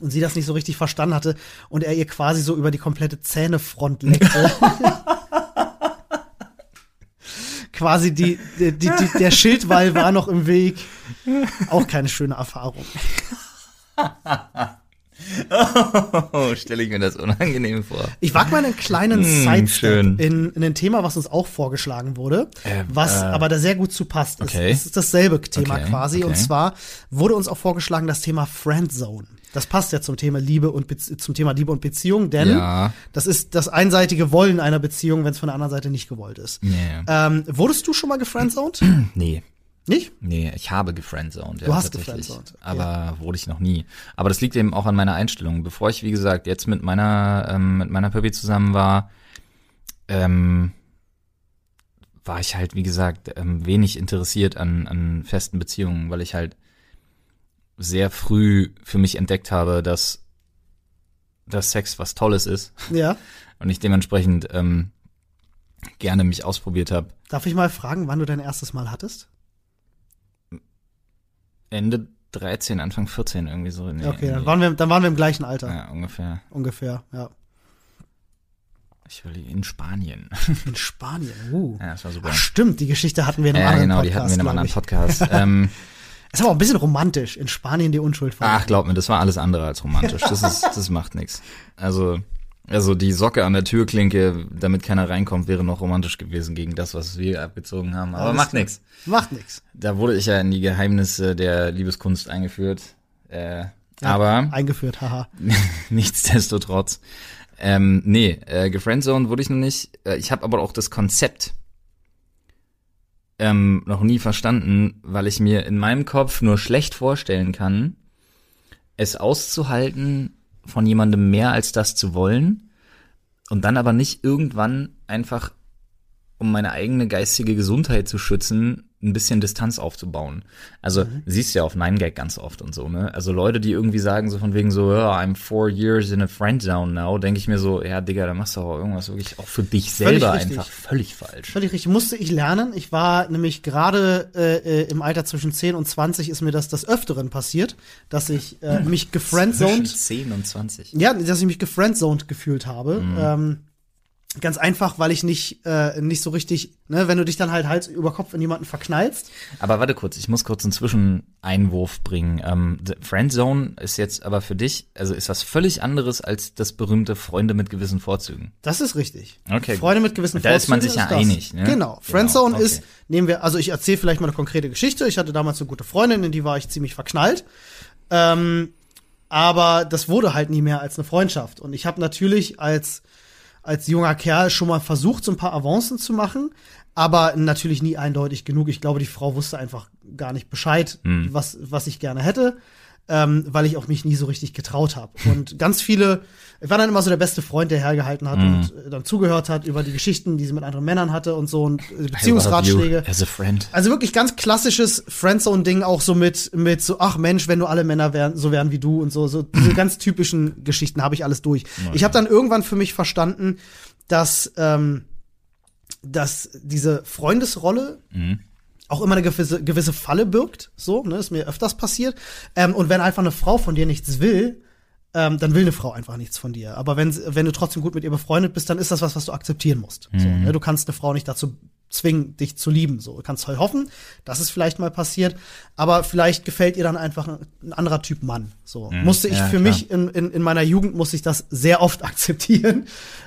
und sie das nicht so richtig verstanden hatte und er ihr quasi so über die komplette Zähnefront leckte. quasi die, die, die, der Schildwall war noch im Weg. Auch keine schöne Erfahrung. Oh, stelle ich mir das unangenehm vor. Ich wage mal einen kleinen Mm, Sidestep in, in ein Thema, was uns auch vorgeschlagen wurde, Ähm, was äh, aber da sehr gut zu passt. okay. Es, es ist dasselbe Thema Okay, quasi. Und okay. zwar wurde uns auch vorgeschlagen das Thema Friendzone. Das passt ja zum Thema Liebe und zum Thema Liebe und Beziehung, denn Ja. das ist das einseitige Wollen einer Beziehung, wenn es von der anderen Seite nicht gewollt ist. Nee. Ähm, wurdest du schon mal gefriendzoned? nee. Nicht? Nee, ich habe gefriendzoned. Du ja, hast gefriendzoned, Aber wurde ich noch nie. Aber das liegt eben auch an meiner Einstellung. Bevor ich, wie gesagt, jetzt mit meiner, ähm, mit meiner Pippi zusammen war, ähm, war ich halt, wie gesagt, ähm, wenig interessiert an, an festen Beziehungen, weil ich halt sehr früh für mich entdeckt habe, dass, dass Sex was Tolles ist Ja. und ich dementsprechend ähm, gerne mich ausprobiert habe. Darf ich mal fragen, wann du dein erstes Mal hattest? Ende 13, Anfang 14 irgendwie so. Nee, okay, dann waren wir, dann waren wir im gleichen Alter. Ja, ungefähr. Ungefähr, ja. Ich will in Spanien. In Spanien. Uh. Ja, das war super. Ach, stimmt, die Geschichte hatten wir in einem Ja, anderen genau, Podcast. die hatten wir in einem anderen. Podcast. ähm, Ist aber auch ein bisschen romantisch. In Spanien die Unschuld von. ach, glaub mir, das war alles andere als romantisch. Das ist, das macht nix. Also, also die Socke an der Türklinke, damit keiner reinkommt, wäre noch romantisch gewesen gegen das, was wir abgezogen haben. Aber Alles macht nix. Macht nix. Da wurde ich ja in die Geheimnisse der Liebeskunst eingeführt. Äh, Ja, aber Eingeführt, haha. Nichtsdestotrotz. Ähm, nee, äh, gefriendzoned wurde ich noch nicht. Äh, ich habe aber auch das Konzept ähm, noch nie verstanden, weil ich mir in meinem Kopf nur schlecht vorstellen kann, es auszuhalten, von jemandem mehr als das zu wollen. Und dann aber nicht irgendwann einfach, um meine eigene geistige Gesundheit zu schützen, ein bisschen Distanz aufzubauen. Also siehst du ja auf Nine Gag ganz oft und so, ne? Also Leute, die irgendwie sagen so von wegen so, ja, I'm four years in a friend zone now, denke ich mir so, ja, Digga, da machst du aber irgendwas wirklich auch für dich Völlig selber richtig. einfach völlig falsch. Völlig richtig. Musste ich lernen. Ich war nämlich gerade äh, äh, im Alter zwischen 10 und 20 ist mir das des Öfteren passiert, dass ich äh, mich Zwischen gefriendzoned 10 und 20. Ja, dass ich mich gefriendzoned gefühlt habe. Mhm. Ähm, ganz einfach, weil ich nicht, äh, nicht so richtig, ne, wenn du dich dann halt Hals über Kopf in jemanden verknallst. Aber warte kurz, ich muss kurz einen Zwischeneinwurf bringen. Ähm, the Friendzone ist jetzt aber für dich, also ist was völlig anderes als das berühmte Freunde mit gewissen Vorzügen. Das ist richtig. Okay. Freunde mit gewissen Da ist man Vorzügen sich ja einig, ne? Genau. Friendzone okay. ist, nehmen wir, also ich erzähle vielleicht mal eine konkrete Geschichte. Ich hatte damals eine gute Freundin, in die war ich ziemlich verknallt. Ähm, aber das wurde halt nie mehr als eine Freundschaft. Und ich habe natürlich als als junger Kerl schon mal versucht, so ein paar Avancen zu machen, aber natürlich nie eindeutig genug. Ich glaube, die Frau wusste einfach gar nicht Bescheid, Hm. was, was ich gerne hätte, ähm, weil ich auch mich nie so richtig getraut habe. Und ganz viele, ich war dann immer so der beste Freund, der hergehalten hat Hm. und äh, dann zugehört hat über die Geschichten, die sie mit anderen Männern hatte und so und äh, Beziehungsratschläge. As a friend. Also wirklich ganz klassisches Friendzone-Ding, auch so mit, mit so, ach Mensch, wenn du alle Männer wären, so wären wie du und so, so diese ganz typischen Geschichten habe ich alles durch. Ich habe dann irgendwann für mich verstanden, dass, ähm, dass diese Freundesrolle Mhm. Auch immer eine gewisse, gewisse Falle birgt, so, ne, ist mir öfters passiert. Ähm, und wenn einfach eine Frau von dir nichts will, ähm, dann will eine Frau einfach nichts von dir. Aber wenn, wenn du trotzdem gut mit ihr befreundet bist, dann ist das was, was du akzeptieren musst. So, ne? Du kannst eine Frau nicht dazu zwingen, dich zu lieben. So, du kannst toll hoffen, dass es vielleicht mal passiert, aber vielleicht gefällt ihr dann einfach ein, anderer Typ Mann. So musste ich ja, für klar. mich in, in, in meiner Jugend musste ich das sehr oft akzeptieren.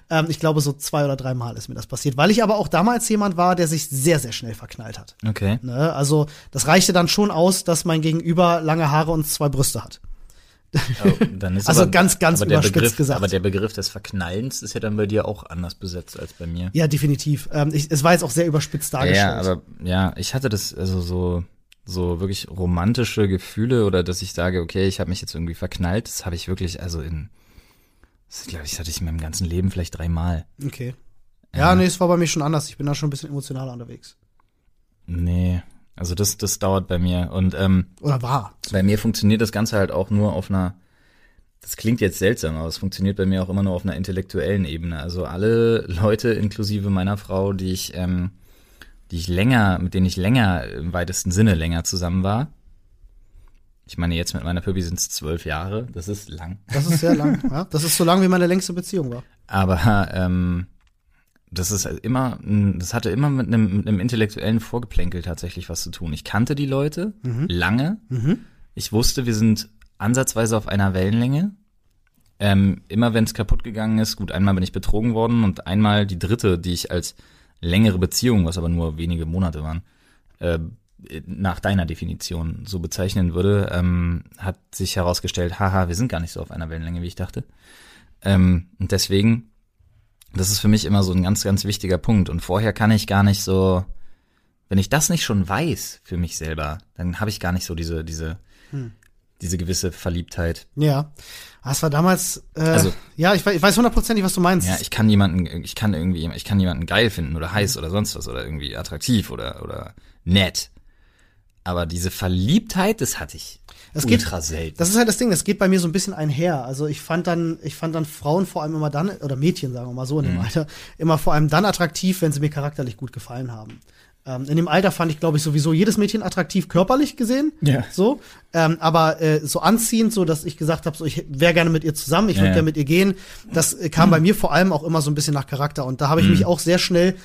Ähm, ich glaube, so zwei oder drei Mal ist mir das passiert, weil ich aber auch damals jemand war, der sich sehr, sehr schnell verknallt hat. Okay. Ne? Also das reichte dann schon aus, dass mein Gegenüber lange Haare und zwei Brüste hat. Oh, Also aber, ganz, ganz überspitzt Begriff, gesagt. Aber der Begriff des Verknallens ist ja dann bei dir auch anders besetzt als bei mir. Ja, definitiv. Ähm, ich, es war jetzt auch sehr überspitzt dargestellt. Ja, aber ja, ich hatte das also so so wirklich romantische Gefühle oder dass ich sage, okay, ich habe mich jetzt irgendwie verknallt, das habe ich wirklich also in glaube ich, das hatte ich in meinem ganzen Leben vielleicht dreimal. Okay. Ja, nee, es war bei mir schon anders. Ich bin da schon ein bisschen emotionaler unterwegs. Nee, also das das dauert bei mir und ähm, Oder war. bei mir funktioniert das Ganze halt auch nur auf einer das klingt jetzt seltsam, aber es funktioniert bei mir auch immer nur auf einer intellektuellen Ebene. Also alle Leute, inklusive meiner Frau, die ich, ähm, die ich länger, mit denen ich länger, im weitesten Sinne länger zusammen war. Ich meine, jetzt mit meiner Pöbi sind es zwölf Jahre. Das ist lang. Das ist sehr lang. ja? Das ist so lang, wie meine längste Beziehung war. Aber ähm, das ist halt immer, das hatte immer mit einem, mit einem intellektuellen Vorgeplänkel tatsächlich was zu tun. Ich kannte die Leute lange. Ich wusste, wir sind ansatzweise auf einer Wellenlänge. Ähm, immer wenn es kaputt gegangen ist, gut, einmal bin ich betrogen worden und einmal die dritte, die ich als längere Beziehung, was aber nur wenige Monate waren, äh, nach deiner Definition so bezeichnen würde, ähm, hat sich herausgestellt, haha, wir sind gar nicht so auf einer Wellenlänge, wie ich dachte. Ähm, und deswegen, das ist für mich immer so ein ganz, ganz wichtiger Punkt. Und vorher kann ich gar nicht so, wenn ich das nicht schon weiß für mich selber, dann habe ich gar nicht so diese, diese, diese gewisse Verliebtheit. Ja. Es war damals, äh, Also- ja, ich, ich weiß hundertprozentig, was du meinst. Ja, ich kann jemanden, ich kann irgendwie, ich kann jemanden geil finden oder heiß oder sonst was oder irgendwie attraktiv oder, oder nett. Aber diese Verliebtheit, das hatte ich Geht- ultra selten. Das ist halt das Ding, das geht bei mir so ein bisschen einher. Also ich fand dann, ich fand dann Frauen vor allem immer dann, oder Mädchen, sagen wir mal so in dem Mhm. Alter, immer vor allem dann attraktiv, wenn sie mir charakterlich gut gefallen haben. Ähm, in dem Alter fand ich, glaube ich, sowieso jedes Mädchen attraktiv körperlich gesehen. Ja. So. Ähm, aber äh, so anziehend, so dass ich gesagt habe, so ich wäre gerne mit ihr zusammen, ich würde Ja, gerne mit ihr gehen. Das äh, kam bei mir vor allem auch immer so ein bisschen nach Charakter. Und da habe ich Mhm. mich auch sehr schnell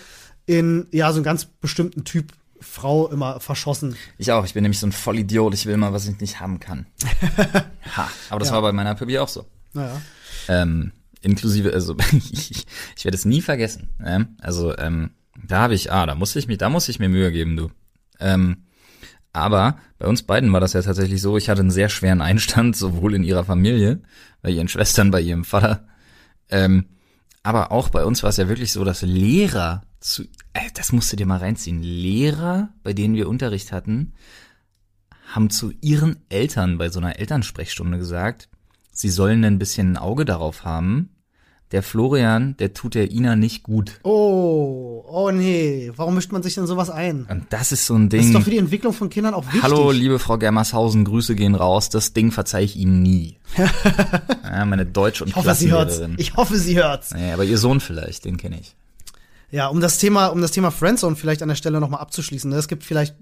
in ja so einen ganz bestimmten Typ Frau immer verschossen. Ich auch, ich bin nämlich so ein Vollidiot, ich will mal, was ich nicht haben kann. ha, aber das Ja. war bei meiner Püppi auch so. Naja. Ähm, inklusive, also ich, ich werde es nie vergessen. Ähm, also ähm, da habe ich, ah, da musste ich mir, da muss ich mir Mühe geben, du. Ähm, aber bei uns beiden war das ja tatsächlich so, ich hatte einen sehr schweren Einstand, sowohl in ihrer Familie, bei ihren Schwestern, bei ihrem Vater. Ähm, aber auch bei uns war es ja wirklich so, dass Lehrer zu, äh, das musst du dir mal reinziehen, Lehrer, bei denen wir Unterricht hatten, haben zu ihren Eltern bei so einer Elternsprechstunde gesagt, sie sollen ein bisschen ein Auge darauf haben. Der Florian, der tut der Ina nicht gut. Oh, oh nee, warum mischt man sich denn sowas ein? Und das ist so ein Das ist Ding. doch für die Entwicklung von Kindern auch wichtig. Hallo, liebe Frau Germershausen, Grüße gehen raus. Das Ding verzeih ich Ihnen nie. ja, meine Deutsch- und ich hoffe, sie hört's. Klassenlehrerin. Ich hoffe, sie hört's. Nee, aber ihr Sohn vielleicht, den kenne ich. Ja, um das Thema, um das Thema Friendzone vielleicht an der Stelle nochmal abzuschließen. ne, Es gibt vielleicht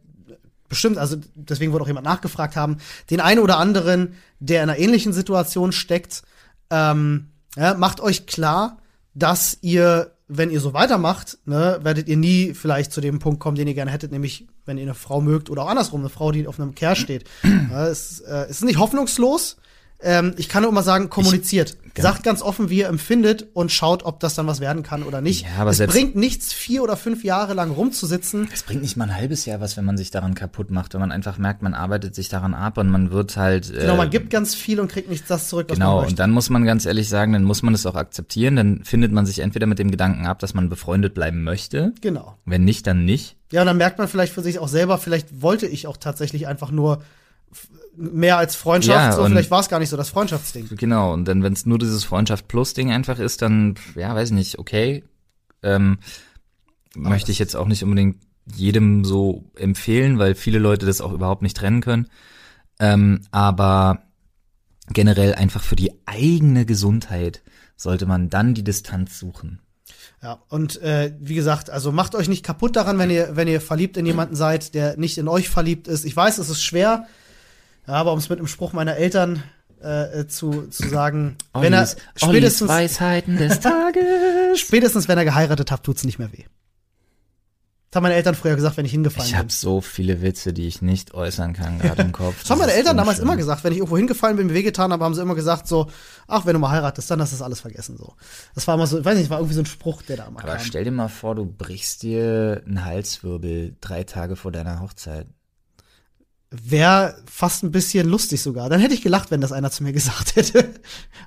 bestimmt, also deswegen wurde auch jemand nachgefragt haben, den einen oder anderen, der in einer ähnlichen Situation steckt, ähm, ja, macht euch klar, dass ihr, wenn ihr so weitermacht, ne, werdet ihr nie vielleicht zu dem Punkt kommen, den ihr gerne hättet, nämlich wenn ihr eine Frau mögt oder auch andersrum, eine Frau, die auf einem Kerl steht. ja, es, äh, es ist nicht hoffnungslos. Ähm, ich kann nur immer sagen, kommuniziert. Sagt ganz offen, wie ihr empfindet und schaut, ob das dann was werden kann oder nicht. Ja, aber es bringt nichts, vier oder fünf Jahre lang rumzusitzen. Es bringt nicht mal ein halbes Jahr was, wenn man sich daran kaputt macht, wenn man einfach merkt, man arbeitet sich daran ab und man wird halt. Äh, Genau, man gibt ganz viel und kriegt nicht das zurück, was Genau, man und möchte. dann muss man ganz ehrlich sagen, dann muss man es auch akzeptieren, dann findet man sich entweder mit dem Gedanken ab, dass man befreundet bleiben möchte, Genau. wenn nicht, dann nicht. Ja, und dann merkt man vielleicht für sich auch selber, vielleicht wollte ich auch tatsächlich einfach nur mehr als Freundschaft, Ja, so vielleicht war es gar nicht so das Freundschaftsding. Genau, und dann, wenn es nur dieses Freundschaft plus Ding einfach ist, dann, ja, weiß ich nicht, okay. Ähm, möchte ich jetzt auch nicht unbedingt jedem so empfehlen, weil viele Leute das auch überhaupt nicht trennen können. Ähm, aber generell einfach für die eigene Gesundheit sollte man dann die Distanz suchen. Ja, und äh, wie gesagt, also macht euch nicht kaputt daran, wenn ihr, wenn ihr verliebt in jemanden seid, der nicht in euch verliebt ist. Ich weiß, es ist schwer, aber um es mit dem Spruch meiner Eltern äh, äh, zu, zu sagen, wenn er Ollis, Ollis spätestens, Weisheiten des Tages. spätestens wenn er geheiratet hat, tut's nicht mehr weh. Das haben meine Eltern früher gesagt, wenn ich hingefallen Ich bin. habe so viele Witze, die ich nicht äußern kann, gerade im Kopf. Das haben meine Eltern damals schlimm. immer gesagt, wenn ich irgendwo hingefallen bin, mir wehgetan habe, haben sie immer gesagt so, ach, wenn du mal heiratest, dann hast du das alles vergessen so. Das war immer so, ich weiß nicht, war irgendwie so ein Spruch, der da immer Aber kam. stell dir mal vor, du brichst dir einen Halswirbel drei Tage vor deiner Hochzeit. Wäre fast ein bisschen lustig sogar. Dann hätte ich gelacht, wenn das einer zu mir gesagt hätte.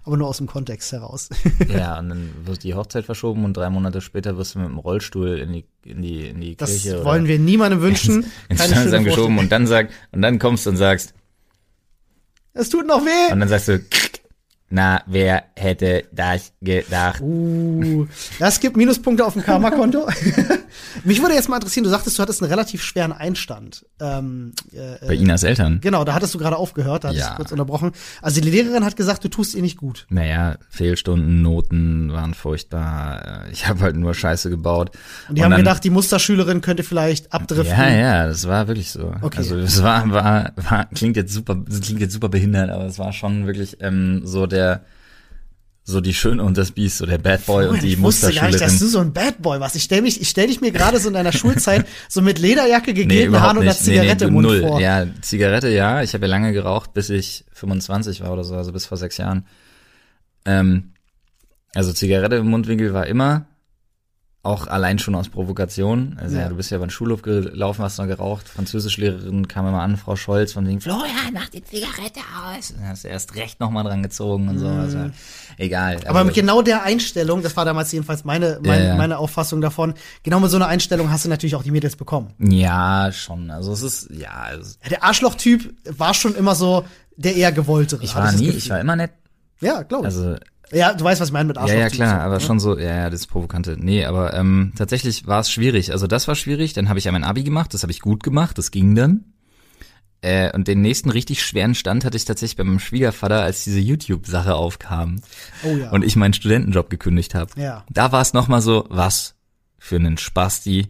Aber nur aus dem Kontext heraus. Ja, und dann wird die Hochzeit verschoben und drei Monate später wirst du mit dem Rollstuhl in die, in die, in die Das Kirche wollen wir niemandem wünschen. ins schöne geschoben Vorstellung. und dann sag, und dann kommst du und sagst, Es tut noch weh. und dann sagst du, na, wer hätte das gedacht? Uh, das gibt Minuspunkte auf dem Karma-Konto. Mich würde jetzt mal interessieren, du sagtest, du hattest einen relativ schweren Einstand. Ähm, äh, Bei Inas Eltern? Genau, da hattest du gerade aufgehört, da hattest Ja. du kurz unterbrochen. Also die Lehrerin hat gesagt, du tust ihr nicht gut. Naja, Fehlstunden, Noten waren furchtbar. Äh, Ich habe halt nur Scheiße gebaut. Und die haben dann- gedacht, die Musterschülerin könnte vielleicht abdriften. Ja, ja, das war wirklich so. Okay. Also es war, war, war, klingt jetzt super, klingt jetzt super behindert, aber es war schon wirklich ähm, so der, so die Schöne und das Biest, so der Bad Boy und die ich wusste gar nicht, dass Musterschülerin. du so ein Bad Boy warst. Ich stell mich, ich stell dich mir gerade so in deiner Schulzeit so mit Lederjacke, Nee, gegelten überhaupt Haaren und einer nicht. Nee, nee, Zigarette im Mund null. vor. Ja, Zigarette, ja. Ich habe ja lange geraucht, bis ich 25 war oder so, also bis vor sechs Jahren. Ähm, also Zigarette im Mundwinkel war immer, auch allein schon aus Provokation. Also ja, Ja. du bist ja beim Schulhof gelaufen, hast noch geraucht. Französischlehrerin kam immer an, Frau Scholz, von wegen, Florian, mach die Zigarette aus. Dann hast du erst recht nochmal dran gezogen und so. Also, egal. Mhm. Aber Also, mit genau der Einstellung, das war damals jedenfalls meine, mein, Ja, ja. meine Auffassung davon, genau mit so einer Einstellung hast du natürlich auch die Mädels bekommen. ja, schon. Also es ist, ja, also, Der Arschloch-Typ war schon immer so der eher gewolltere. ich war nie, ich war immer nett. Ja, glaube ich. Also ja, du weißt, was ich meine mit Ja, Arschloch. ja, klar, so, aber ne? schon so, ja, ja, das ist provokante. Nee, aber ähm, tatsächlich war es schwierig. Also das war schwierig, dann habe ich ja mein Abi gemacht, das habe ich gut gemacht, das ging dann. Äh, und den nächsten richtig schweren Stand hatte ich tatsächlich bei meinem Schwiegervater, als diese YouTube-Sache aufkam Oh ja. und ich meinen Studentenjob gekündigt habe. Ja. Da war es nochmal so, was für einen Spasti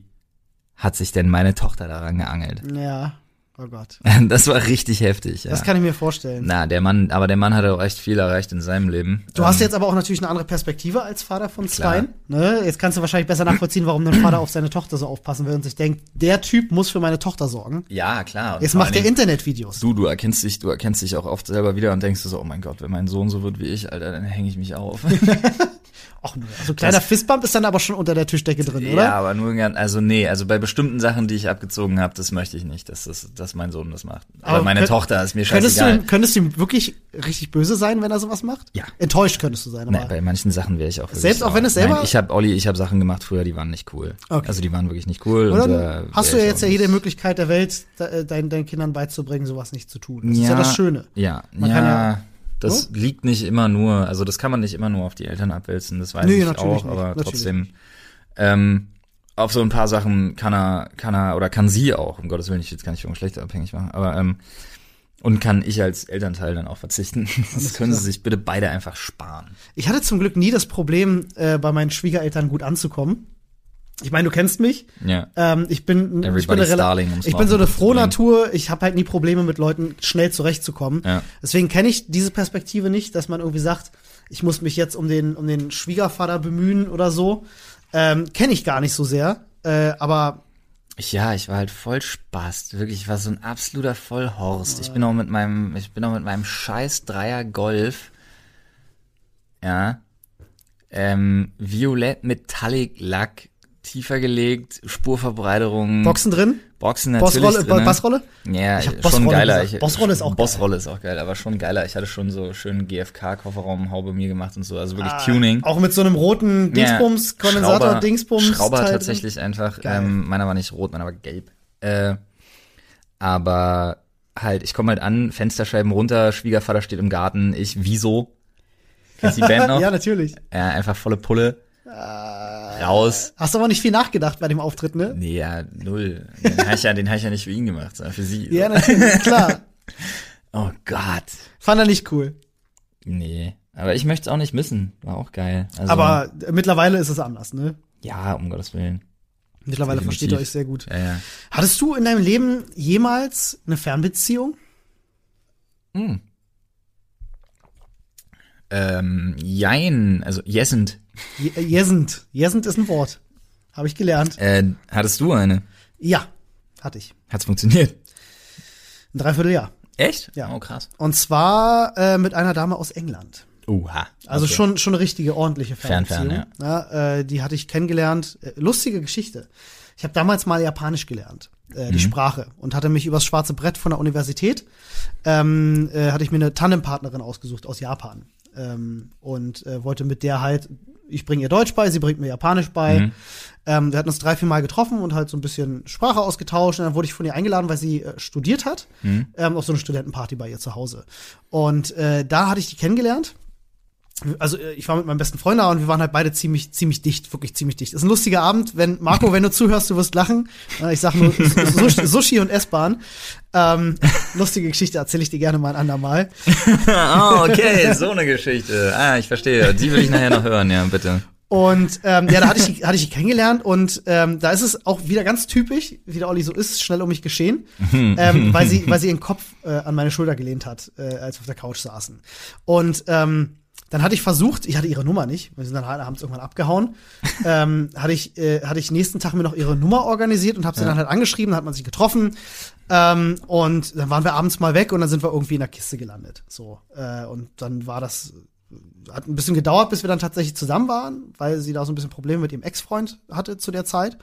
hat sich denn meine Tochter daran geangelt? Ja. Oh Gott. Das war richtig heftig. Ja. Das kann ich mir vorstellen. Na, der Mann, aber der Mann hatte auch echt viel erreicht in seinem Leben. Du hast jetzt aber auch natürlich eine andere Perspektive als Vater von. Zweien. Ne? Jetzt kannst du wahrscheinlich besser nachvollziehen, warum dein Vater auf seine Tochter so aufpassen will und sich denkt, der Typ muss für meine Tochter sorgen. ja, klar. Und Jetzt macht er Internetvideos. Du, du erkennst dich, du erkennst dich auch oft selber wieder und denkst du so, oh mein Gott, wenn mein Sohn so wird wie ich, Alter, dann hänge ich mich auf. Ach, nö, so ein kleiner Das- Fistbump ist dann aber schon unter der Tischdecke drin, ja, oder? aber nur gern, also nee, also bei bestimmten Sachen, die ich abgezogen habe, das möchte ich nicht, dass, das, dass mein Sohn das macht. Aber, Aber meine könnt- Tochter ist mir Könntest du, scheißegal. könntest du ihm wirklich richtig böse sein, wenn er sowas macht? Ja. Enttäuscht könntest du sein, aber. Nee, bei manchen Sachen wäre ich auch wirklich Selbst auch wenn es selber- Nein, ich habe Olli, ich habe Sachen gemacht früher, die waren nicht cool. Okay. Also die waren wirklich nicht cool. Und, dann äh, hast du ja jetzt ja jede. Möglichkeit der Welt, äh, deinen, deinen Kindern beizubringen, sowas nicht zu tun. Das ist ja das Schöne. Ja, Man ja, kann ja- das liegt nicht immer nur, also das kann man nicht immer nur auf die Eltern abwälzen, das weiß Nee, ich natürlich auch, nicht, aber natürlich trotzdem, ähm, auf so ein paar Sachen kann er, kann er, oder kann sie auch, um Gottes Willen, ich will jetzt gar nicht von Geschlechter abhängig machen, aber, ähm, und kann ich als Elternteil dann auch verzichten. Das können sie sich bitte beide einfach sparen. Ich hatte zum Glück nie das Problem, äh, bei meinen Schwiegereltern gut anzukommen. Ich meine, du kennst mich. Ja. Ähm, ich bin, ich bin, Everybody's eine, darling, ich bin so eine. Frohnatur. Ich habe halt nie Probleme mit Leuten schnell zurechtzukommen. Ja. Deswegen kenne ich diese Perspektive nicht, dass man irgendwie sagt, ich muss mich jetzt um den um den Schwiegervater bemühen oder so. Ähm, kenne ich gar nicht so sehr. Äh, aber ja, ich war halt voll Spaß. Wirklich, ich war so ein absoluter Vollhorst. Ich bin auch mit meinem, ich bin auch mit meinem scheiß Dreier Golf, ja, ähm, Violett Metallic Lack, tiefer gelegt, Spurverbreiterung, Boxen drin, Boxen natürlich Bossrolle, drinne. Bassrolle. Ja, Ich hab schon Bossrolle geiler. Ich, Bossrolle ist auch geil. Bossrolle ist auch geil, aber schon geiler. Ich hatte schon so schön GFK-Kofferraumhaube mir gemacht und so, also wirklich Ah, Tuning. Auch mit so einem roten Dingsbums, Ja, Kondensator, Schrauber- Dingsbums. Schrauber Teil drin. tatsächlich einfach. Geil. Ähm, meiner war nicht rot, meiner war gelb. Äh, aber halt, ich komme halt an, Fensterscheiben runter, Schwiegervater steht im Garten, ich, wieso? Kennst du die Band noch? ja, natürlich. ja, einfach volle Pulle. Ah. Raus. Hast aber nicht viel nachgedacht bei dem Auftritt, ne? Nee, ja, null. Den habe ich, ja, den hab ich ja nicht für ihn gemacht, sondern für sie. Ja, natürlich, klar. Oh Gott. Fand er nicht cool. Nee. Aber ich möchte es auch nicht missen. War auch geil. Also, Aber mittlerweile ist es anders, ne? Ja, um Gottes Willen. Mittlerweile Definitiv. versteht ihr euch sehr gut. Ja, ja. Hattest du in deinem Leben jemals eine Fernbeziehung? Hm. Ähm, jein, also jesend. Je- äh, Jesend. Jesend ist ein Wort. Habe ich gelernt. Äh, hattest du eine? Ja, hatte ich. Hat's funktioniert? Ein Dreivierteljahr. Echt? Ja. Oh, krass. Und zwar äh, mit einer Dame aus England. Uha. Also Okay. schon schon eine richtige ordentliche Fern, Fernbeziehung. fern, ja. äh, die hatte ich kennengelernt. Äh, lustige Geschichte. Ich habe damals mal Japanisch gelernt, äh, Mhm. die Sprache, und hatte mich übers schwarze Brett von der Universität ähm, äh, hatte ich mir eine Tandempartnerin ausgesucht aus Japan ähm, und äh, wollte mit der halt, ich bringe ihr Deutsch bei, sie bringt mir Japanisch bei. Mhm. Ähm, wir hatten uns drei, vier Mal getroffen und halt so ein bisschen Sprache ausgetauscht. Und dann wurde ich von ihr eingeladen, weil sie äh, studiert hat, Mhm. ähm, auf so eine Studentenparty bei ihr zu Hause. Und äh, da hatte ich die kennengelernt also äh, ich war mit meinem besten Freund da und wir waren halt beide ziemlich, ziemlich dicht, wirklich ziemlich dicht. Ist ein lustiger Abend, wenn, Marco, wenn du zuhörst, du wirst lachen. Äh, Ich sag nur Sushi, und S-Bahn. Ähm, lustige Geschichte erzähle ich dir gerne mal ein andermal. oh, okay, so eine Geschichte. Ah, ich verstehe. Die will ich nachher noch hören, ja, bitte. Und ähm, ja, da hatte ich, hatte ich kennengelernt und ähm, da ist es auch wieder ganz typisch, wie der Olli so ist, schnell um mich geschehen, ähm, weil sie, weil sie ihren Kopf äh, an meine Schulter gelehnt hat, äh, als wir auf der Couch saßen. Und ähm, dann hatte ich versucht, ich hatte ihre Nummer nicht, wir sind dann halt abends irgendwann abgehauen, ähm, hatte ich, äh, hatte ich nächsten Tag mir noch ihre Nummer organisiert und habe sie dann halt angeschrieben, dann hat man sich getroffen ähm, und dann waren wir abends mal weg und dann sind wir irgendwie in der Kiste gelandet. So äh, und dann war das hat ein bisschen gedauert, bis wir dann tatsächlich zusammen waren, weil sie da so ein bisschen Probleme mit ihrem Ex-Freund hatte zu der Zeit.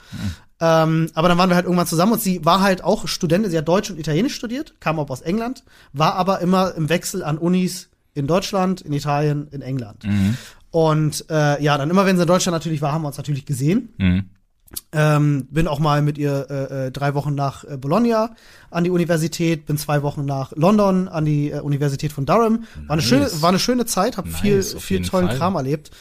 Ähm, aber dann waren wir halt irgendwann zusammen und sie war halt auch Studentin, sie hat Deutsch und Italienisch studiert, kam auch aus England, war aber immer im Wechsel an Unis in Deutschland, in Italien, in England. Und äh, ja, dann immer, wenn sie in Deutschland natürlich war, haben wir uns natürlich gesehen. Mhm. Ähm, bin auch mal mit ihr äh, äh, drei Wochen nach äh, Bologna an die Universität, bin zwei Wochen nach London an die äh, Universität von Durham. War eine Nice. schöne, war eine schöne Zeit, habe Nice, viel, viel tollen Fall. Kram erlebt.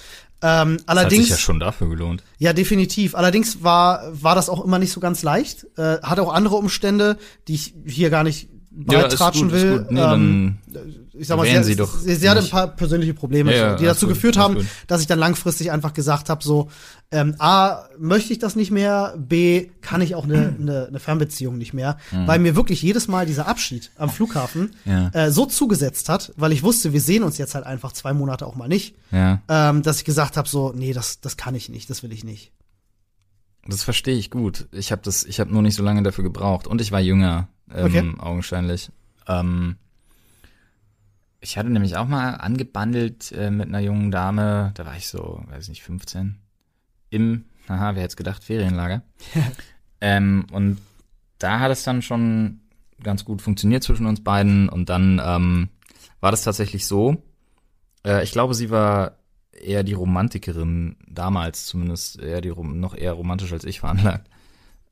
Ähm, Das hat allerdings, sich ja schon dafür gelohnt. ja, definitiv. Allerdings war, war das auch immer nicht so ganz leicht. Äh, hatte auch andere Umstände, die ich hier gar nicht breit tratschen ist will. gut. Nee, ähm, ich sag mal, sie, Sie doch sie, sie hatte ein paar persönliche Probleme, Ja, die dazu gut, geführt haben, gut. dass ich dann langfristig einfach gesagt habe, so, ähm, A, möchte ich das nicht mehr, B, kann ich auch eine, eine, eine Fernbeziehung nicht mehr, weil mir wirklich jedes Mal dieser Abschied am Flughafen Mhm. Ja. äh, so zugesetzt hat, weil ich wusste, wir sehen uns jetzt halt einfach zwei Monate auch mal nicht, ja, ähm, dass ich gesagt habe, so, nee, das, das kann ich nicht, das will ich nicht. das verstehe ich gut. Ich habe das, ich habe nur nicht so lange dafür gebraucht und ich war jünger, ähm, Okay. augenscheinlich. Ähm, ich hatte nämlich auch mal angebandelt äh, mit einer jungen Dame, da war ich so, weiß nicht, 15, im, haha, wer hätte gedacht, Ferienlager. ähm, und da hat es dann schon ganz gut funktioniert zwischen uns beiden und dann ähm, war das tatsächlich so, äh, ich glaube, sie war eher die Romantikerin, damals zumindest eher die noch eher romantisch als ich veranlagt.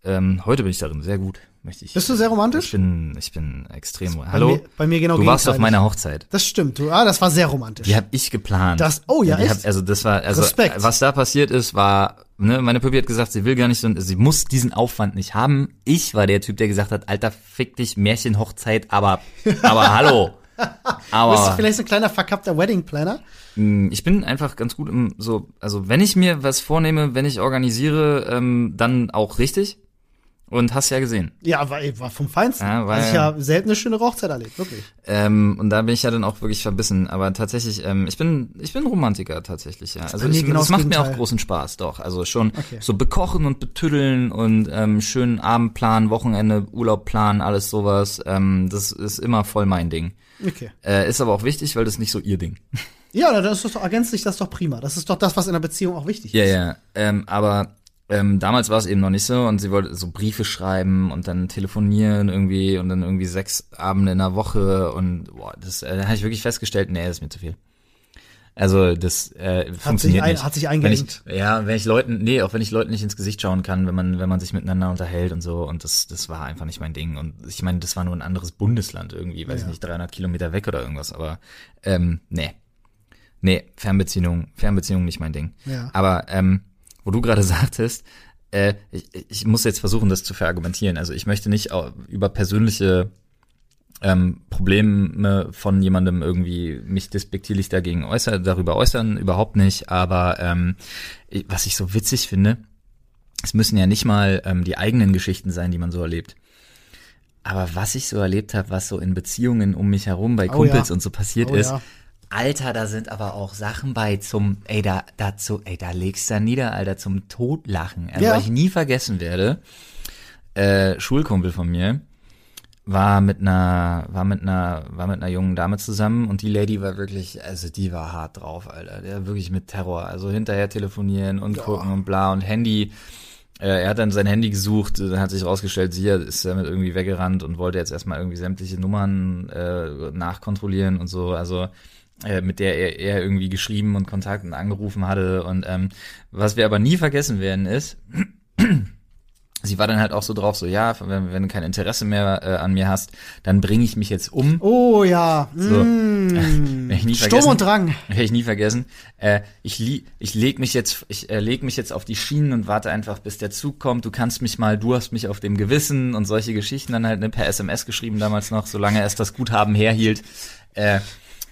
Ähm, heute bin ich darin sehr gut, möchte ich. Bist du sehr romantisch? Ich bin, ich bin extrem. Bei Hallo, mir, bei mir genau du warst auf meiner Hochzeit. Das stimmt, du, ah, das war sehr romantisch. Die habe ich geplant. Das- oh ja, echt? Hab, also das war, also Respekt. was da passiert ist, war, ne, meine Püppi hat gesagt, sie will gar nicht so, sie muss diesen Aufwand nicht haben. Ich war der Typ, der gesagt hat, Alter, fick dich, Märchenhochzeit, aber, aber hallo. Bist du Aber vielleicht so ein kleiner verkappter Wedding Planner? mh, ich bin einfach ganz gut im so, also wenn ich mir was vornehme, wenn ich organisiere, ähm, dann auch richtig. Und hast ja gesehen. Ja, war, war vom Feinsten. Ja, war also ich ja- habe selten eine schöne Hochzeit erlebt, wirklich. Ähm, und da bin ich ja dann auch wirklich verbissen. Aber tatsächlich, ähm, ich bin, ich bin Romantiker tatsächlich, ja. Also ich, genau das das macht mir auch Gegenteil. großen Spaß, doch. Also schon Okay. so bekochen und betüddeln und ähm, schönen Abendplan, Wochenende, Urlaubplan, alles sowas. Ähm, das ist immer voll mein Ding. Okay. Äh, ist aber auch wichtig, weil das ist nicht so ihr Ding. Ja, dann ist das doch, ergänzt sich das doch prima. Das ist doch das, was in einer Beziehung auch wichtig Ja, ist. ja. Ähm, aber ähm, damals war es eben noch nicht so und sie wollte so Briefe schreiben und dann telefonieren irgendwie und dann irgendwie sechs Abende in der Woche und boah, das äh, da habe ich wirklich festgestellt, nee, das ist mir zu viel. Also das äh, funktioniert ein- nicht. hat sich wenn eingeengt. ich, Ja, wenn ich Leuten, nee, auch wenn ich Leuten nicht ins Gesicht schauen kann, wenn man wenn man sich miteinander unterhält und so und das das war einfach nicht mein Ding und ich meine, das war nur ein anderes Bundesland irgendwie, weiß ich Ja. nicht, 300 Kilometer weg oder irgendwas, aber ähm, nee. Nee, Fernbeziehung, Fernbeziehung nicht mein Ding. Ja. Aber ähm, wo du gerade sagtest, äh, ich, ich muss jetzt versuchen, das zu verargumentieren. Also ich möchte nicht über persönliche ähm, Probleme von jemandem irgendwie mich despektierlich dagegen äußern, darüber äußern, überhaupt nicht. Aber ähm, was ich so witzig finde, es müssen ja nicht mal ähm, die eigenen Geschichten sein, die man so erlebt. Aber was ich so erlebt habe, was so in Beziehungen um mich herum bei Oh Kumpels ja. und so passiert Oh ist, ja. Alter, da sind aber auch Sachen bei zum, ey, da, dazu, ey, da legst du nieder, Alter, zum Totlachen. Also, Ja. was ich nie vergessen werde, äh, Schulkumpel von mir war mit einer, war mit einer, war mit einer jungen Dame zusammen und die Lady war wirklich, also die war hart drauf, Alter. Der wirklich mit Terror. Also hinterher telefonieren und gucken und bla und Handy. Äh, er hat dann sein Handy gesucht, dann hat sich rausgestellt, sie ist damit irgendwie weggerannt und wollte jetzt erstmal irgendwie sämtliche Nummern äh, nachkontrollieren und so. Also äh, mit der er, er irgendwie geschrieben und Kontakt und angerufen hatte. Und ähm, was wir aber nie vergessen werden ist, sie war dann halt auch so drauf, so ja, wenn, wenn du kein Interesse mehr äh, an mir hast, dann bringe ich mich jetzt um. Oh ja. So. Mm. Ich nie Sturm und Drang. Werde ich nie vergessen. Äh, ich li ich leg mich jetzt, ich äh, leg mich jetzt auf die Schienen und warte einfach, bis der Zug kommt. Du kannst mich mal, du hast mich auf dem Gewissen und solche Geschichten dann halt ne, per SMS geschrieben damals noch, solange es das Guthaben herhielt. Äh,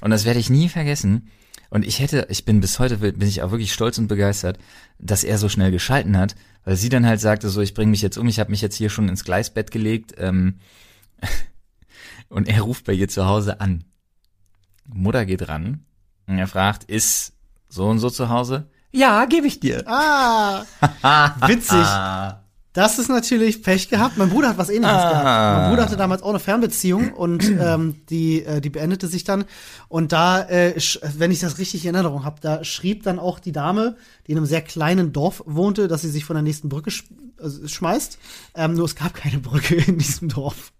und das werde ich nie vergessen. Und ich hätte, ich bin bis heute bin ich auch wirklich stolz und begeistert, dass er so schnell geschalten hat, weil sie dann halt sagte, so ich bringe mich jetzt um, ich habe mich jetzt hier schon ins Gleisbett gelegt. Ähm, und er ruft bei ihr zu Hause an. Mutter geht ran und er fragt, ist so und so zu Hause? Ja, gebe ich dir. Ah, witzig. Das ist natürlich Pech gehabt. Mein Bruder hat was ähnliches Ah. gehabt. Mein Bruder hatte damals auch eine Fernbeziehung und ähm, die, äh, die beendete sich dann. Und da, äh, wenn ich das richtig in Erinnerung habe, da schrieb dann auch die Dame, die in einem sehr kleinen Dorf wohnte, dass sie sich von der nächsten Brücke sch äh, schmeißt. Ähm, nur es gab keine Brücke in diesem Dorf.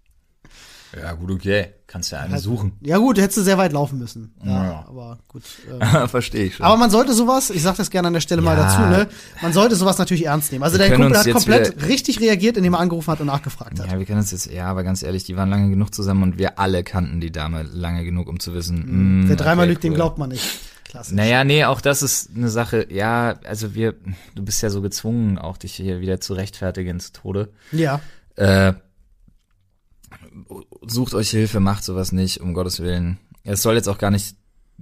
Ja, gut, okay. Kannst ja eine suchen. Ja gut, hättest du sehr weit laufen müssen. Ja, Ja. aber gut. Äh, Verstehe ich schon. Aber man sollte sowas, ich sag das gerne an der Stelle mal Ja. dazu, ne? Man sollte sowas natürlich ernst nehmen. Also Wir dein Kumpel hat komplett richtig reagiert, indem er angerufen hat und nachgefragt hat. ja, wir können uns jetzt, ja, aber ganz ehrlich, die waren lange genug zusammen und wir alle kannten die Dame lange genug, um zu wissen. mm, Wer dreimal okay, lügt, dem cool. glaubt man nicht. Klassisch. Naja, nee, auch das ist eine Sache, ja, also wir, du bist ja so gezwungen, auch dich hier wieder zu rechtfertigen zu Tode. Ja. Äh, sucht euch Hilfe, macht sowas nicht, um Gottes Willen. Es soll jetzt auch gar nicht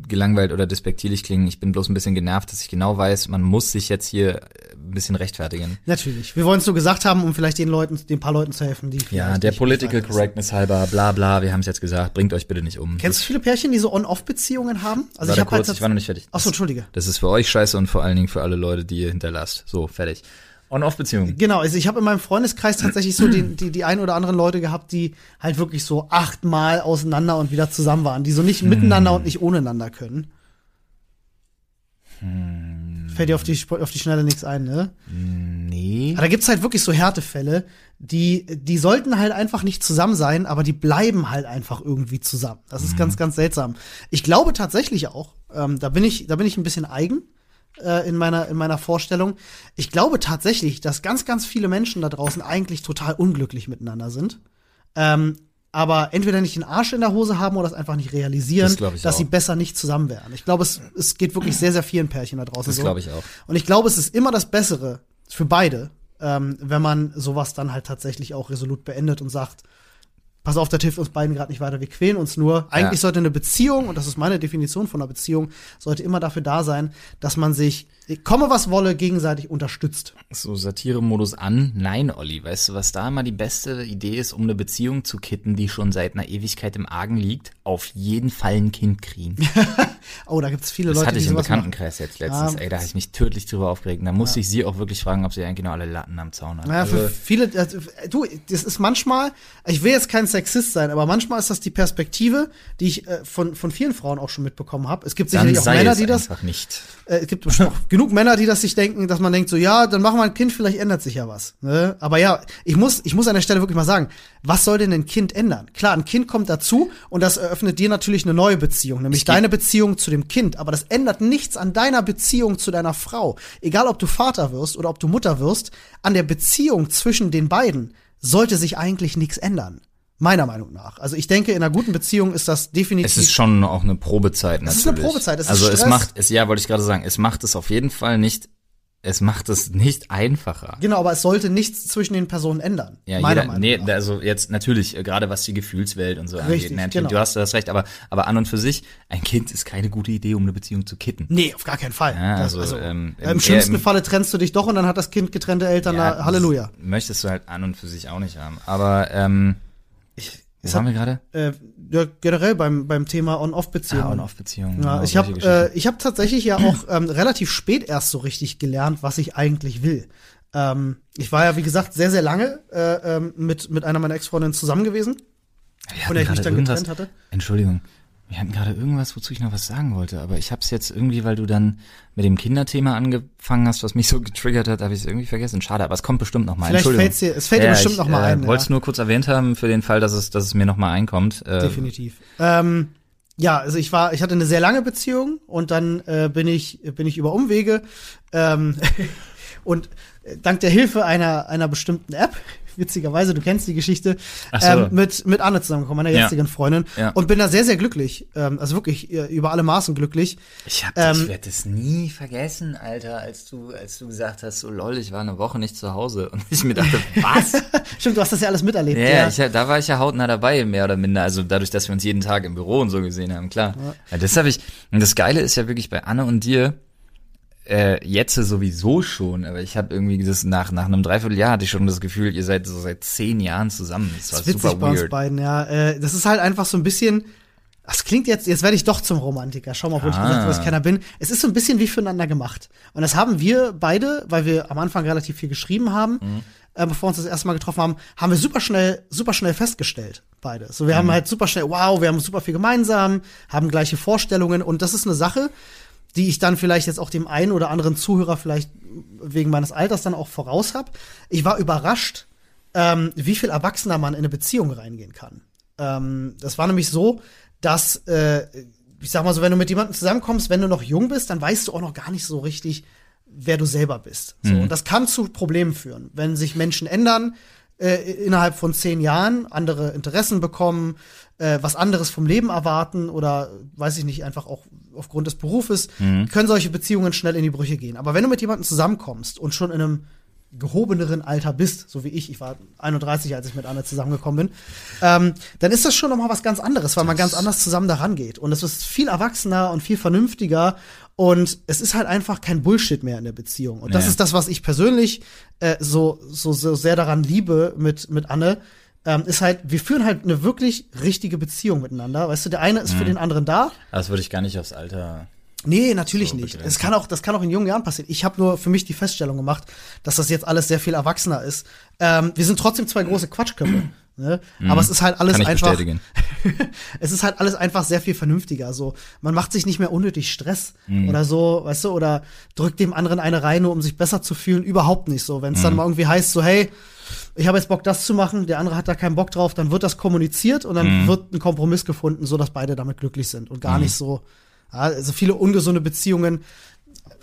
gelangweilt oder despektierlich klingen. Ich bin bloß ein bisschen genervt, dass ich genau weiß, man muss sich jetzt hier äh, ein bisschen rechtfertigen. Natürlich. Wir wollen es nur gesagt haben, um vielleicht den Leuten, den paar Leuten zu helfen, die Ja, der Political. Correctness halber, bla bla, wir haben es jetzt gesagt, bringt euch bitte nicht um. Kennst du viele Pärchen, die so On-Off-Beziehungen haben? Also Warte ich habe halt ich war noch nicht fertig. Ach so, entschuldige. Das ist für euch scheiße und vor allen Dingen für alle Leute, die ihr hinterlasst. So, fertig. On-Off-Beziehung. Genau, also ich habe in meinem Freundeskreis tatsächlich so die, die, die ein oder anderen Leute gehabt, die halt wirklich so achtmal auseinander und wieder zusammen waren, die so nicht Hm. miteinander und nicht ohneinander können. Hm. Fällt dir auf die, auf die Schnelle nichts ein, ne? Nee. Aber da gibt's halt wirklich so Härtefälle, die, die sollten halt einfach nicht zusammen sein, aber die bleiben halt einfach irgendwie zusammen. Das ist ganz, ganz seltsam. Ich glaube tatsächlich auch, ähm, da bin ich, da bin ich ein bisschen eigen äh, in meiner, in meiner Vorstellung. Ich glaube tatsächlich, dass ganz, ganz viele Menschen da draußen eigentlich total unglücklich miteinander sind. Ähm, aber entweder nicht den Arsch in der Hose haben oder es einfach nicht realisieren, Das dass auch. sie besser nicht zusammen wären. Ich glaube, es, es geht wirklich sehr, sehr vielen Pärchen da draußen Das so. glaube ich auch. Und ich glaube, es ist immer das Bessere für beide, ähm, wenn man sowas dann halt tatsächlich auch resolut beendet und sagt, pass auf, das hilft uns beiden gerade nicht weiter, wir quälen uns nur. Eigentlich Ja. sollte eine Beziehung, und das ist meine Definition von einer Beziehung, sollte immer dafür da sein, dass man sich, komme was wolle, gegenseitig unterstützt. So Satire-Modus an. Nein, Olli, weißt du, was da immer die beste Idee ist, um eine Beziehung zu kitten, die schon seit einer Ewigkeit im Argen liegt? Auf jeden Fall ein Kind kriegen. Oh, da gibt's viele Das Leute, hatte die ich im sowas machen. Bekanntenkreis jetzt letztens. Ja. Ey, da habe ich mich tödlich drüber aufgeregt. Da musste ich sie auch wirklich fragen, ob sie eigentlich noch alle Latten am Zaun hat. Naja, für Also, viele, also, du, das ist manchmal, ich will jetzt kein Sexist sein, aber manchmal ist das die Perspektive, die ich äh, von, von vielen Frauen auch schon mitbekommen habe. Es gibt dann sicherlich auch Männer, die das, nicht. äh, es gibt genug Männer, die das sich denken, dass man denkt so, ja, dann machen wir ein Kind, vielleicht ändert sich ja was. Ne? Aber ja, ich muss, ich muss an der Stelle wirklich mal sagen, was soll denn ein Kind ändern? Klar, ein Kind kommt dazu und das eröffnet dir natürlich eine neue Beziehung, nämlich deine Beziehung zu dem Kind. Aber das ändert nichts an deiner Beziehung zu deiner Frau. Egal, ob du Vater wirst oder ob du Mutter wirst, an der Beziehung zwischen den beiden sollte sich eigentlich nichts ändern. Meiner Meinung nach. Also ich denke, in einer guten Beziehung ist das definitiv. Es ist schon auch eine Probezeit natürlich. Es ist eine Probezeit, es ist also es Stress. macht, es, ja, wollte ich gerade sagen, es macht es auf jeden Fall nicht, es macht es nicht einfacher. genau, aber es sollte nichts zwischen den Personen ändern. Ja, meiner jeder, Meinung nee, nach. also jetzt natürlich, äh, gerade was die Gefühlswelt und so Richtig, angeht. Natürlich, genau. Du hast das recht, aber, aber an und für sich, ein Kind ist keine gute Idee, um eine Beziehung zu kitten. Nee, auf gar keinen Fall. Ja, Das- also, ähm, äh, Im im- schlimmsten im- Falle trennst du dich doch und dann hat das Kind getrennte Eltern. Ja, na, Halleluja. Möchtest du halt an und für sich auch nicht haben. Aber, ähm, Es waren hat- wir gerade? Äh, ja, generell beim, beim Thema On-Off-Beziehungen. Ah, On-Off-Beziehungen. Ja, genau, ich habe äh, ich hab tatsächlich ja auch ähm, relativ spät erst so richtig gelernt, was ich eigentlich will. Ähm, ich war ja, wie gesagt, sehr, sehr lange äh, ähm, mit, mit einer meiner Ex-Freundinnen zusammen gewesen, von der ich mich dann getrennt hatte. Entschuldigung, wir hatten gerade irgendwas, wozu ich noch was sagen wollte, aber ich habe es jetzt irgendwie, weil du dann mit dem Kinderthema angefangen hast, was mich so getriggert hat, habe ich es irgendwie vergessen. Schade, aber es kommt bestimmt noch mal. Vielleicht fällt's dir- es fällt dir bestimmt ich, noch mal ein, Äh, ja. Wollte es nur kurz erwähnt haben für den Fall, dass es, dass es mir noch mal einkommt. Äh, Definitiv. Ähm, ja, also ich war, ich hatte eine sehr lange Beziehung und dann äh, bin ich, bin ich über Umwege ähm, und äh, dank der Hilfe einer einer bestimmten App, witzigerweise, du kennst die Geschichte, so. ähm, mit mit Anne zusammengekommen, meiner Ja. jetzigen Freundin, Ja. und bin da sehr sehr glücklich, ähm, also wirklich äh, über alle Maßen glücklich. Ich hab, Ähm, ich werde das nie vergessen, Alter, als du, als du gesagt hast, so lol, ich war eine Woche nicht zu Hause und ich mir dachte, was? Stimmt, du hast das ja alles miterlebt. Ja, ja. Ich, da war ich ja hautnah dabei, mehr oder minder. Also dadurch, dass wir uns jeden Tag im Büro und so gesehen haben, klar. Ja. das habe ich. Und das Geile ist ja wirklich bei Anne und dir, äh, jetzt sowieso schon, aber ich habe irgendwie das nach nach einem Dreivierteljahr hatte ich schon das Gefühl, ihr seid so seit zehn Jahren zusammen. Das war Das ist witzig super bei uns weird. beiden, ja. Äh, das ist halt einfach so ein bisschen. Das klingt jetzt, jetzt werde ich doch zum Romantiker. Schau mal, obwohl ich Ah. gesagt habe, dass ich keiner bin. Es ist so ein bisschen wie füreinander gemacht. Und das haben wir beide, weil wir am Anfang relativ viel geschrieben haben, Mhm. äh, bevor wir uns das erste Mal getroffen haben, haben wir super schnell, super schnell festgestellt, beide. So, wir Mhm. haben halt super schnell, wow, wir haben super viel gemeinsam, haben gleiche Vorstellungen und das ist eine Sache, die ich dann vielleicht jetzt auch dem einen oder anderen Zuhörer vielleicht wegen meines Alters dann auch voraus habe. Ich war überrascht, ähm, wie viel erwachsener man in eine Beziehung reingehen kann. Ähm, das war nämlich so, dass, äh, ich sag mal so, wenn du mit jemandem zusammenkommst, wenn du noch jung bist, dann weißt du auch noch gar nicht so richtig, wer du selber bist. So, Und das kann zu Problemen führen, wenn sich Menschen ändern äh, innerhalb von zehn Jahren, andere Interessen bekommen, äh, was anderes vom Leben erwarten oder weiß ich nicht, einfach auch aufgrund des Berufes, können solche Beziehungen schnell in die Brüche gehen. Aber wenn du mit jemandem zusammenkommst und schon in einem gehobeneren Alter bist, so wie ich, ich war 31, als ich mit Anne zusammengekommen bin, ähm, dann ist das schon noch mal was ganz anderes, weil man ganz anders zusammen daran geht. Und es ist viel erwachsener und viel vernünftiger und es ist halt einfach kein Bullshit mehr in der Beziehung. Und das Nee. ist das, was ich persönlich äh, so, so, so sehr daran liebe mit, mit Anne, ähm, ist halt, wir führen halt eine wirklich richtige Beziehung miteinander. Weißt du, der eine ist für den anderen da, Das würde ich gar nicht aufs Alter. Nee, natürlich So nicht. Es kann auch, das kann auch in jungen Jahren passieren. Ich habe nur für mich die Feststellung gemacht, dass das jetzt alles sehr viel erwachsener ist. Ähm, wir sind trotzdem zwei große Quatschköpfe. Ne? Aber es ist halt alles Mhm. Kann ich einfach. bestätigen. es ist halt alles einfach sehr viel vernünftiger. So, man macht sich nicht mehr unnötig Stress Mhm. oder so, weißt du, oder drückt dem anderen eine rein, nur um sich besser zu fühlen. Überhaupt nicht so. Wenn es dann Mhm. mal irgendwie heißt, so, hey, ich habe jetzt Bock, das zu machen, der andere hat da keinen Bock drauf, dann wird das kommuniziert und dann Mhm. wird ein Kompromiss gefunden, so dass beide damit glücklich sind und gar nicht so, also viele ungesunde Beziehungen,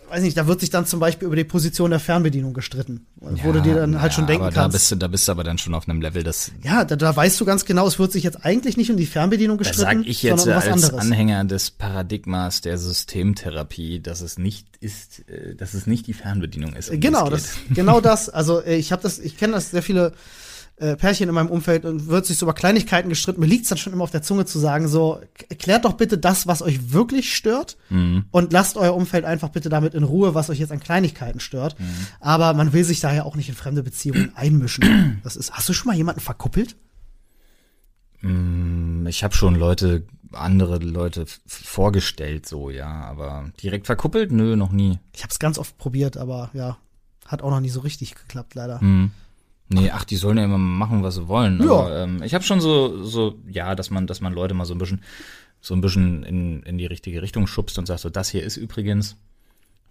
weiß nicht, da wird sich dann zum Beispiel über die Position der Fernbedienung gestritten, wo du dir dann halt schon denken aber Da kannst. bist, du, da bist du aber dann schon auf einem Level, das ja, da, da weißt du ganz genau, es wird sich jetzt eigentlich nicht um die Fernbedienung Da gestritten, sag ich jetzt um als anderes. Anhänger des Paradigmas der Systemtherapie, dass es nicht ist, äh, dass es nicht die Fernbedienung ist. um Genau, das, genau das. Also äh, ich habe das, ich kenne das sehr viele äh, Pärchen in meinem Umfeld und wird sich so über Kleinigkeiten gestritten. Mir liegt's dann schon immer auf der Zunge zu sagen, so klärt doch bitte das, was euch wirklich stört Mhm. und lasst euer Umfeld einfach bitte damit in Ruhe, was euch jetzt an Kleinigkeiten stört. Mhm. Aber man will sich daher auch nicht in fremde Beziehungen einmischen. Das ist. Hast du schon mal jemanden verkuppelt? Mm, Ich habe schon Leute, andere Leute vorgestellt, so ja, aber direkt verkuppelt? Nö, noch nie. Ich habe es ganz oft probiert, aber ja, hat auch noch nie so richtig geklappt, leider. Hm. Nee, ach, die sollen ja immer machen, was sie wollen. Ja. Aber ähm, ich habe schon so, so, ja, dass man, dass man Leute mal so ein bisschen, so ein bisschen in, in die richtige Richtung schubst und sagt, so, das hier ist übrigens.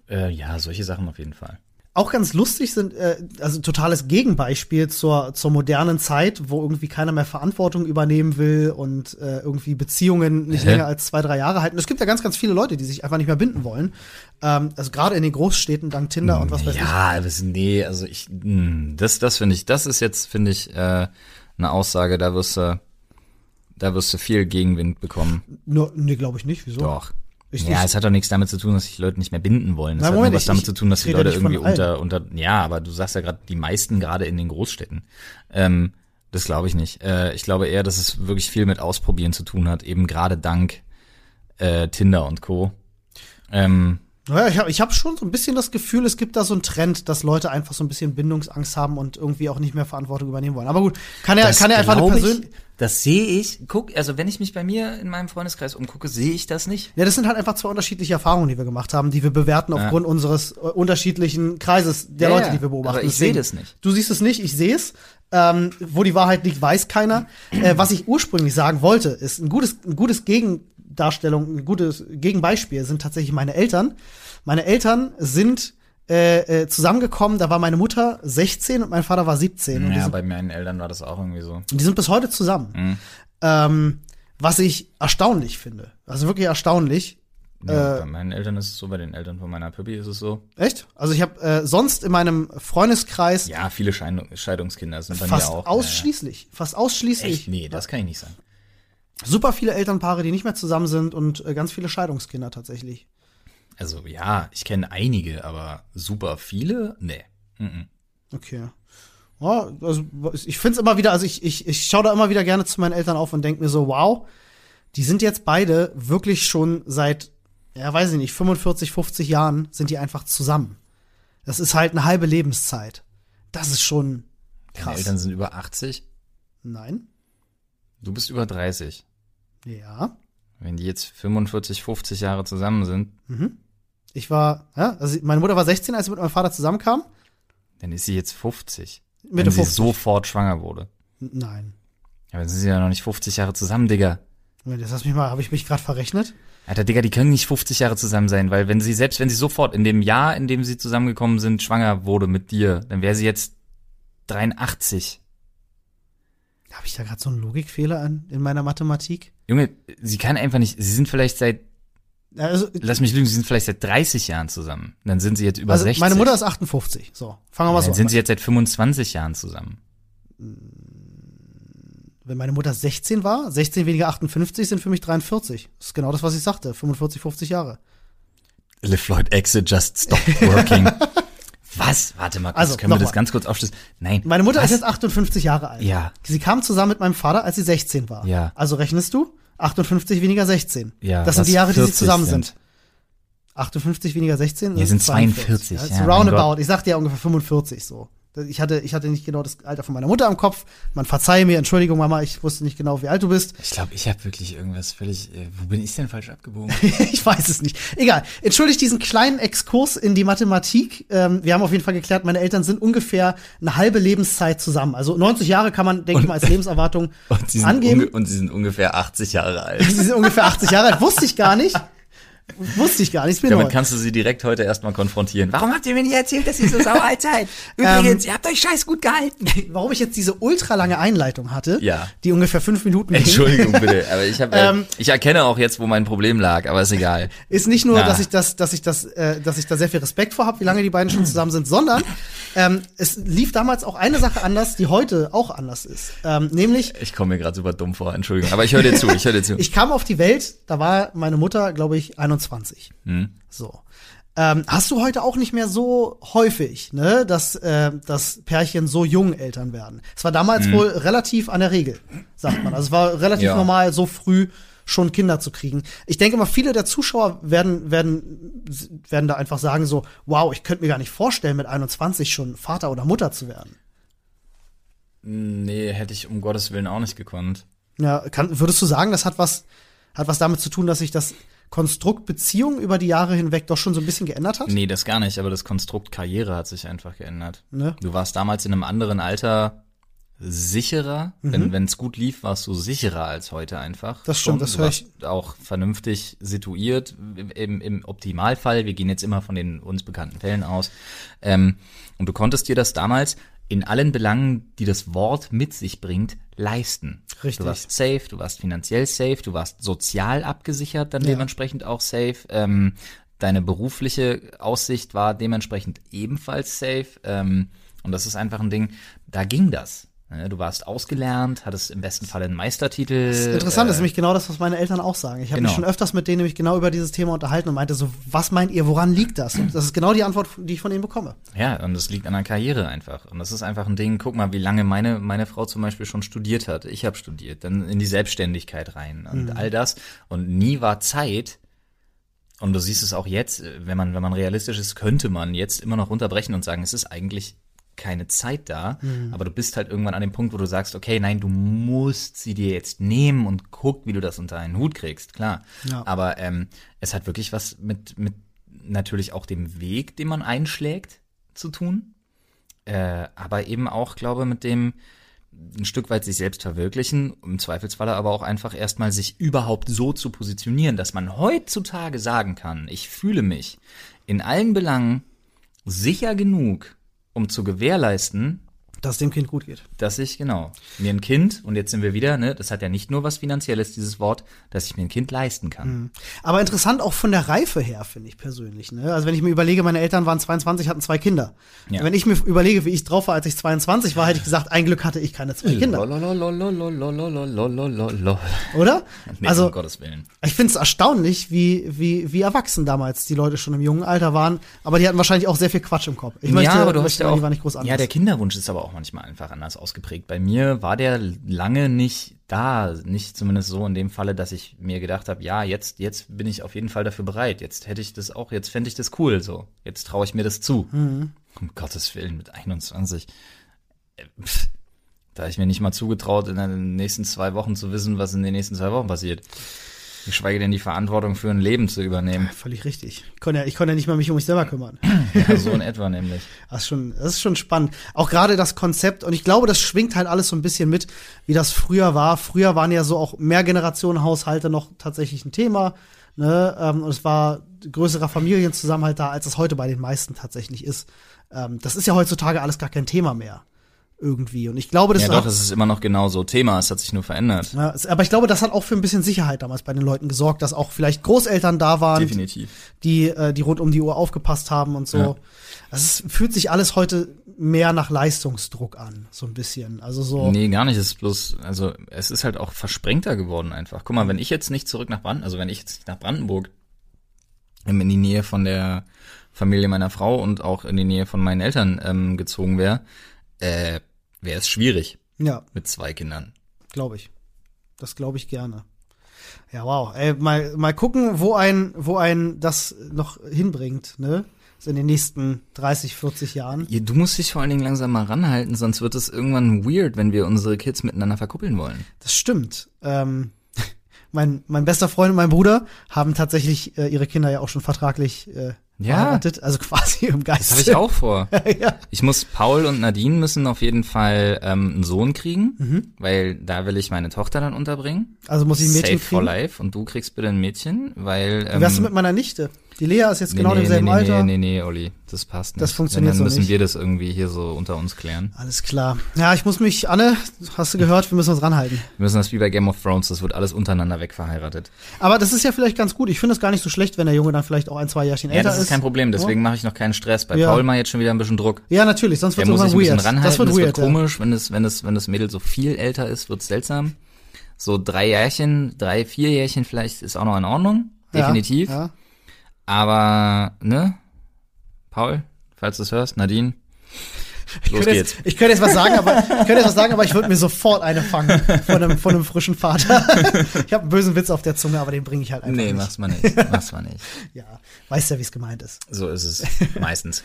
Äh, ja, solche Sachen auf jeden Fall. Auch ganz lustig sind, äh, also totales Gegenbeispiel zur, zur modernen Zeit, wo irgendwie keiner mehr Verantwortung übernehmen will und äh, irgendwie Beziehungen nicht Hä? länger als zwei, drei Jahre halten. Es gibt ja ganz, ganz viele Leute, die sich einfach nicht mehr binden wollen. Ähm, also gerade in den Großstädten dank Tinder und was weiß ich. Ja, das, nee, also ich, mh, das, das finde ich, das ist jetzt, finde ich, äh, eine Aussage, da wirst du, da wirst du viel Gegenwind bekommen. Nur, nee, glaube ich nicht. Wieso? Doch. Ich- ja, es hat doch nichts damit zu tun, dass sich Leute nicht mehr binden wollen. Es Nein, hat Moment, nur was ich- damit zu tun, dass die Leute irgendwie unter, unter, ja, aber du sagst ja gerade, die meisten gerade in den Großstädten. Ähm, das glaube ich nicht. Äh, ich glaube eher, dass es wirklich viel mit Ausprobieren zu tun hat, eben gerade dank äh, Tinder und Co. Ähm, Naja, ich habe ich hab schon so ein bisschen das Gefühl, es gibt da so einen Trend, dass Leute einfach so ein bisschen Bindungsangst haben und irgendwie auch nicht mehr Verantwortung übernehmen wollen. Aber gut, kann ja, Das kann ja einfach eine glaub ich- Persön Das sehe ich. Guck, also wenn ich mich bei mir in meinem Freundeskreis umgucke, sehe ich das nicht. Ja, das sind halt einfach zwei unterschiedliche Erfahrungen, die wir gemacht haben, die wir bewerten aufgrund unseres äh, unterschiedlichen Kreises der Ja, Leute, ja, die wir beobachten. aber ich sehe das nicht. Du siehst es nicht, ich sehe es. Ähm, wo die Wahrheit liegt, weiß keiner. Äh, was ich ursprünglich sagen wollte, ist ein gutes, ein gutes Gegendarstellung, ein gutes Gegenbeispiel sind tatsächlich meine Eltern. Meine Eltern sind äh, äh, zusammengekommen, da war meine Mutter 16 und mein Vater war 17. Und die Ja, sind bei meinen Eltern war das auch irgendwie so. und die sind bis heute zusammen. Mhm. Ähm, was ich erstaunlich finde. Also wirklich erstaunlich. Ja, Äh, bei meinen Eltern ist es so, bei den Eltern von meiner Pippi ist es so. Echt? Also ich habe äh, sonst in meinem Freundeskreis Ja, viele Scheidung, Scheidungskinder sind bei fast mir auch. ausschließlich, fast Ja, ja. ausschließlich Echt? Nee, das kann ich nicht sagen. Super viele Elternpaare, die nicht mehr zusammen sind und äh, ganz viele Scheidungskinder tatsächlich. Also ja, ich kenne einige, aber super viele? Nee. Mhm. Okay. Ja, also ich finde es immer wieder, also ich, ich, ich schaue da immer wieder gerne zu meinen Eltern auf und denke mir so, wow, die sind jetzt beide wirklich schon seit, ja, weiß ich nicht, 45, 50 Jahren sind die einfach zusammen. Das ist halt eine halbe Lebenszeit. Das ist schon Deine krass. Eltern sind über 80, Nein? du bist über 30. Ja. Wenn die jetzt 45, 50 Jahre zusammen sind, Ich war, ja, also meine Mutter war 16, als sie mit meinem Vater zusammenkam. dann ist sie jetzt 50. Mitte wenn sie 50. sofort schwanger wurde. Nein. Ja, dann sind sie ja noch nicht 50 Jahre zusammen, Digga. Jetzt lass mich mal, habe ich mich gerade verrechnet? Alter, Digga, die können nicht 50 Jahre zusammen sein, weil wenn sie, selbst wenn sie sofort in dem Jahr, in dem sie zusammengekommen sind, schwanger wurde mit dir, dann wäre sie jetzt 83. Habe ich da gerade so einen Logikfehler an, in meiner Mathematik? Junge, sie kann einfach nicht, sie sind vielleicht seit, Also, lass mich lügen, sie sind vielleicht seit 30 Jahren zusammen. Dann sind sie jetzt über also 60. meine Mutter ist 58. So, fangen wir mal dann so sind an. sie jetzt seit 25 Jahren zusammen. Wenn meine Mutter 16 war, 16 weniger 58 sind für mich 43. Das ist genau das, was ich sagte. 45, 50 Jahre. Live Floyd Exit just stopped working. Was? Warte mal, kurz, Also, können wir das mal. ganz kurz aufschließen? Nein. Meine Mutter was? ist jetzt 58 Jahre alt. Ja. Sie kam zusammen mit meinem Vater, als sie 16 war. Ja. Also rechnest du 58 weniger 16. Ja, Das sind die Jahre, die sie 40 zusammen sind. sind. 58 weniger 16 Ja, sind 42, Ja, ist ja, mein roundabout. Ich sagte ja ungefähr 45 so. Ich hatte, ich hatte nicht genau das Alter von meiner Mutter im Kopf. Man verzeihe mir, Entschuldigung, Mama, ich wusste nicht genau, wie alt du bist. Ich glaube, ich habe wirklich irgendwas völlig. Äh, wo bin ich denn falsch abgebogen? ich weiß es nicht. Egal. Entschuldigt diesen kleinen Exkurs in die Mathematik. Ähm, wir haben auf jeden Fall geklärt, meine Eltern sind ungefähr eine halbe Lebenszeit zusammen. Also 90 Jahre kann man, denke ich mal, als Lebenserwartung Und sie, sind angeben. und sie sind ungefähr 80 Jahre alt. Sie sind ungefähr 80 Jahre alt. Wusste ich gar nicht. Wusste ich gar nicht. Ist mir Damit neu. kannst du sie direkt heute erstmal konfrontieren. Warum habt ihr mir nicht erzählt, dass ihr so sauer alt seid? Übrigens, ihr habt euch scheiß gut gehalten. Warum ich jetzt diese ultralange Einleitung hatte, Ja. die ungefähr fünf Minuten ging, Entschuldigung bitte, aber ich habe, äh, Ähm, ich erkenne auch jetzt, wo mein Problem lag, aber ist egal. ist nicht nur, Ja. dass ich das, dass ich das, äh, dass ich da sehr viel Respekt vor habe, wie lange die beiden schon zusammen sind, sondern ähm, es lief damals auch eine Sache anders, die heute auch anders ist. Ähm, nämlich, Ich komme mir gerade super dumm vor, Entschuldigung, aber ich höre dir zu, ich höre dir zu. ich kam auf die Welt, da war meine Mutter, glaube ich, 21. Hm. So. Ähm, hast du heute auch nicht mehr so häufig, ne, dass, äh, dass Pärchen so jung Eltern werden. Es war damals wohl relativ an der Regel, sagt man. Also es war relativ Ja. normal, so früh schon Kinder zu kriegen. Ich denke mal, viele der Zuschauer werden, werden, werden da einfach sagen so, wow, ich könnte mir gar nicht vorstellen, mit 21 schon Vater oder Mutter zu werden. Nee, hätte ich um Gottes Willen auch nicht gekonnt. Ja, kann, würdest du sagen, das hat was, hat was damit zu tun, dass sich das Konstrukt Beziehung über die Jahre hinweg doch schon so ein bisschen geändert hat? Nee, das gar nicht, aber das Konstrukt Karriere hat sich einfach geändert. Ne? Du warst damals in einem anderen Alter sicherer. Wenn wenn es gut lief, warst du sicherer als heute einfach. Mhm. Das stimmt, das höre warst auch vernünftig situiert. Im, Im Optimalfall, wir gehen jetzt immer von den uns bekannten Fällen aus. Ähm, und du konntest dir das damals in allen Belangen, die das Wort mit sich bringt, leisten. Richtig. Du warst safe, du warst finanziell safe, du warst sozial abgesichert, dann Ja. dementsprechend auch safe. Ähm, deine berufliche Aussicht war dementsprechend ebenfalls safe. Ähm, und das ist einfach ein Ding, da ging das. Du warst ausgelernt, hattest im besten Fall einen Meistertitel. Das ist interessant, das ist äh, nämlich genau das, was meine Eltern auch sagen. Ich habe genau. mich schon öfters mit denen nämlich genau über dieses Thema unterhalten und meinte so, was meint ihr, woran liegt das? Und das ist genau die Antwort, die ich von ihnen bekomme. Ja, und das liegt an der Karriere einfach. Und das ist einfach ein Ding, guck mal, wie lange meine, meine Frau zum Beispiel schon studiert hat. Ich habe studiert, dann in die Selbstständigkeit rein und Mhm. all das. Und nie war Zeit, Und du siehst es auch jetzt, äh, wenn man, wenn man realistisch ist, könnte man jetzt immer noch runterbrechen und sagen, es ist eigentlich keine Zeit da, Mhm. aber du bist halt irgendwann an dem Punkt, wo du sagst, okay, nein, du musst sie dir jetzt nehmen und guck, wie du das unter einen Hut kriegst, klar. Ja. Aber ähm, es hat wirklich was mit, mit natürlich auch dem Weg, den man einschlägt, zu tun. Äh, aber eben auch, glaube mit dem ein Stück weit sich selbst verwirklichen, im Zweifelsfalle aber auch einfach erstmal sich überhaupt so zu positionieren, dass man heutzutage sagen kann, ich fühle mich in allen Belangen sicher genug, um zu gewährleisten, dass es dem Kind gut geht. Dass ich, genau, mir ein Kind, und jetzt sind wir wieder, ne, das hat ja nicht nur was Finanzielles, dieses Wort, dass ich mir ein Kind leisten kann. Mhm. Aber interessant auch von der Reife her, finde ich persönlich. Ne? Also wenn ich mir überlege, meine Eltern waren 22, hatten zwei Kinder. Ja. Wenn ich mir überlege, wie ich drauf war, als ich 22 war, hätte ich gesagt, ein Glück hatte ich keine zwei Kinder. Oder? Nee, also, um Gottes Willen. Ich finde es erstaunlich, wie, wie, wie erwachsen damals die Leute schon im jungen Alter waren, aber die hatten wahrscheinlich auch sehr viel Quatsch im Kopf. Ich möchte, ja, aber du möchte, hast ja auch, war nicht groß anders. Ja, der Kinderwunsch ist aber auch manchmal einfach anders ausgeprägt. Bei mir war der lange nicht da, nicht zumindest so in dem Falle, dass ich mir gedacht habe, ja, jetzt, jetzt bin ich auf jeden Fall dafür bereit. Jetzt hätte ich das auch, jetzt fände ich das cool, so. Jetzt traue ich mir das zu. Mhm. Um Gottes Willen, mit 21. Äh, pff, Da habe ich mir nicht mal zugetraut, in den nächsten zwei Wochen zu wissen, was in den nächsten zwei Wochen passiert. Geschweige denn die Verantwortung für ein Leben zu übernehmen. Völlig richtig. Ich konnte ja, ich konnte ja nicht mal mich um mich selber kümmern. Ja, so in etwa nämlich. Das ist schon, das ist schon spannend. Auch gerade das Konzept, und ich glaube, das schwingt halt alles so ein bisschen mit, wie das früher war. Früher waren ja so auch Mehrgenerationenhaushalte noch tatsächlich ein Thema. Ne? Ähm, und es war größerer Familienzusammenhalt da, als es heute bei den meisten tatsächlich ist. Ähm, das ist ja heutzutage alles gar kein Thema mehr. Irgendwie. Und ich glaube, das Ja, doch, das ist immer noch genauso Thema. Es hat sich nur verändert. ja, es- aber ich glaube, das hat auch für ein bisschen Sicherheit damals bei den Leuten gesorgt, dass auch vielleicht Großeltern da waren, Definitiv. die, äh, die rund um die Uhr aufgepasst haben und so. Ja. Es fühlt sich alles heute mehr nach Leistungsdruck an, so ein bisschen. Also so. Nee, gar nicht. Es ist bloß, also es ist halt auch versprengter geworden einfach. Guck mal, wenn ich jetzt nicht zurück nach Brandenburg, also wenn ich jetzt nicht nach Brandenburg ähm, in die Nähe von der Familie meiner Frau und auch in die Nähe von meinen Eltern ähm, gezogen wäre, äh, wäre es schwierig Ja, mit zwei Kindern. glaube ich. Das glaube ich gerne. Ja, wow. Ey, mal, mal gucken, wo ein, wo ein das noch hinbringt, ne? In den nächsten 30, 40 Jahren. Ja, Du musst dich vor allen Dingen langsam mal ranhalten, sonst wird es irgendwann weird, wenn wir unsere Kids miteinander verkuppeln wollen. Das stimmt. Ähm, mein, mein bester Freund und mein Bruder haben tatsächlich äh, ihre Kinder ja auch schon vertraglich äh, Ja. also quasi im Geist. Das habe ich auch vor. ja. Ich muss, Paul und Nadine müssen auf jeden Fall ähm, einen Sohn kriegen, Mhm. weil da will ich meine Tochter dann unterbringen. Also muss ich ein Mädchen Safe for kriegen. life. Und du kriegst bitte ein Mädchen, weil. Ähm, Wie wärst du mit meiner Nichte? Die Lea ist jetzt nee, genau nee, im selben nee, nee, Alter. Nee, nee, nee, Olli, das passt nicht. Das funktioniert Wenn, so Dann müssen nicht. wir das irgendwie hier so unter uns klären. Alles klar. Ja, ich muss mich, Anne, hast du gehört, wir müssen uns ranhalten. Wir müssen das wie bei Game of Thrones, das wird alles untereinander wegverheiratet. Aber das ist ja vielleicht ganz gut. Ich finde es gar nicht so schlecht, wenn der Junge dann vielleicht auch ein, zwei Jährchen Ja, älter das ist kein Problem, deswegen mache ich noch keinen Stress. Bei Ja. Paul mal jetzt schon wieder ein bisschen Druck. Ja, natürlich, sonst wird es irgendwann weird. ranhalten, Das wird das weird. wird ja. komisch, wenn das, wenn das, wenn das Mädel so viel älter ist, wird's seltsam. So drei Jährchen, drei, vier Jährchen vielleicht ist auch noch in Ordnung. Definitiv. Ja, ja. Aber, ne? Paul, falls du es hörst, Nadine. Ich Los könnte geht's. jetzt, ich könnte jetzt was sagen, aber ich könnte jetzt was sagen, aber ich würde mir sofort eine fangen von einem, von einem frischen Vater. ich habe einen bösen Witz auf der Zunge, aber den bringe ich halt einfach Nee, nicht. mach's mal nicht. Mach's mal nicht. Ja, weißt ja, wie es gemeint ist. So ist es. Meistens.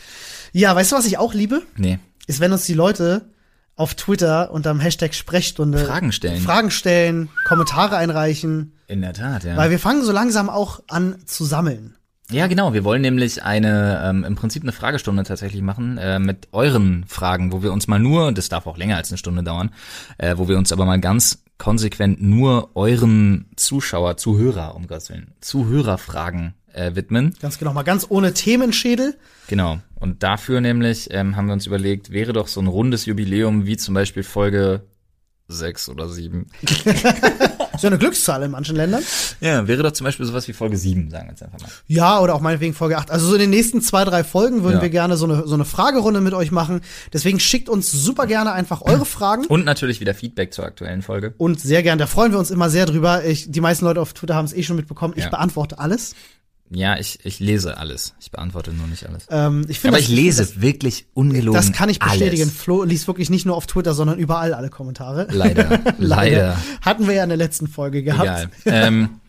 Ja, weißt du, was ich auch liebe? Nee. Ist, wenn uns die Leute auf Twitter unter dem Hashtag Sprechstunde Fragen stellen. Fragen stellen, Kommentare einreichen, In der Tat, ja. weil wir fangen so langsam auch an zu sammeln. Ja, genau. Wir wollen nämlich eine, ähm, im Prinzip eine Fragestunde tatsächlich machen äh, mit euren Fragen, wo wir uns mal nur, das darf auch länger als eine Stunde dauern, äh, wo wir uns aber mal ganz konsequent nur euren Zuschauer, Zuhörer, um Gottes Willen, Zuhörerfragen äh, widmen. Ganz genau, mal ganz ohne Themenschädel. Genau. Und dafür nämlich ähm, haben wir uns überlegt, wäre doch so ein rundes Jubiläum wie zum Beispiel Folge sechs oder sieben. Ist ja eine Glückszahl in manchen Ländern. Ja, wäre doch zum Beispiel sowas wie Folge sieben, sagen wir jetzt einfach mal. Ja, oder auch meinetwegen Folge 8. Also so in den nächsten zwei, drei Folgen würden Ja. wir gerne so eine, so eine Fragerunde mit euch machen. Deswegen schickt uns super gerne einfach eure Fragen. Und natürlich wieder Feedback zur aktuellen Folge. Und sehr gern, da freuen wir uns immer sehr drüber. Ich, die meisten Leute auf Twitter haben es eh schon mitbekommen. Ich Ja. beantworte alles. Ja, ich, ich lese alles. Ich beantworte nur nicht alles. Ähm, ich finde, Aber das- ich lese wirklich ungelogen. Das kann ich bestätigen. Alles. Flo liest wirklich nicht nur auf Twitter, sondern überall alle Kommentare. Leider. Leider. Hatten wir ja in der letzten Folge gehabt. Egal. ähm,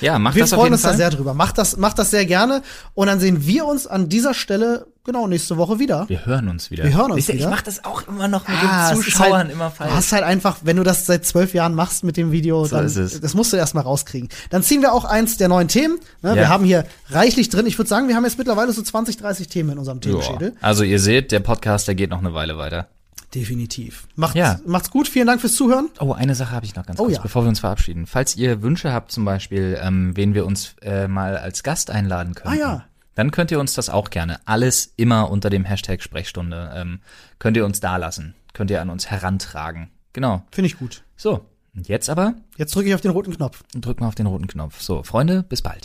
Ja, mach Wir das auf freuen jeden uns Fall. da sehr drüber. Macht das, macht das sehr gerne. Und dann sehen wir uns an dieser Stelle genau nächste Woche wieder. wir hören uns wieder. Wir hören uns ihr, wieder. Ich mach das auch immer noch mit Ah, den Zuschauern halt, immer Du falsch. hast halt einfach, wenn du das seit zwölf Jahren machst mit dem Video, So dann, das musst du erstmal rauskriegen. Dann ziehen wir auch eins der neuen Themen. Ne? Wir Ja. haben hier reichlich drin. Ich würde sagen, wir haben jetzt mittlerweile so 20, 30 Themen in unserem. Themenschädel. Also ihr seht, der Podcast, der geht noch eine Weile weiter. Definitiv. Macht's, Ja. macht's gut. Vielen Dank fürs Zuhören. Oh, eine Sache habe ich noch ganz Oh kurz, ja. bevor wir uns verabschieden. Falls ihr Wünsche habt, zum Beispiel, ähm, wen wir uns äh, mal als Gast einladen können, Ah, ja. dann könnt ihr uns das auch gerne. Alles immer unter dem Hashtag Sprechstunde. Ähm, könnt ihr uns da lassen. Könnt ihr an uns herantragen. Genau. Finde ich gut. So, und jetzt aber Jetzt drücke ich auf den roten Knopf. drücken wir auf den roten Knopf. So, Freunde, bis bald.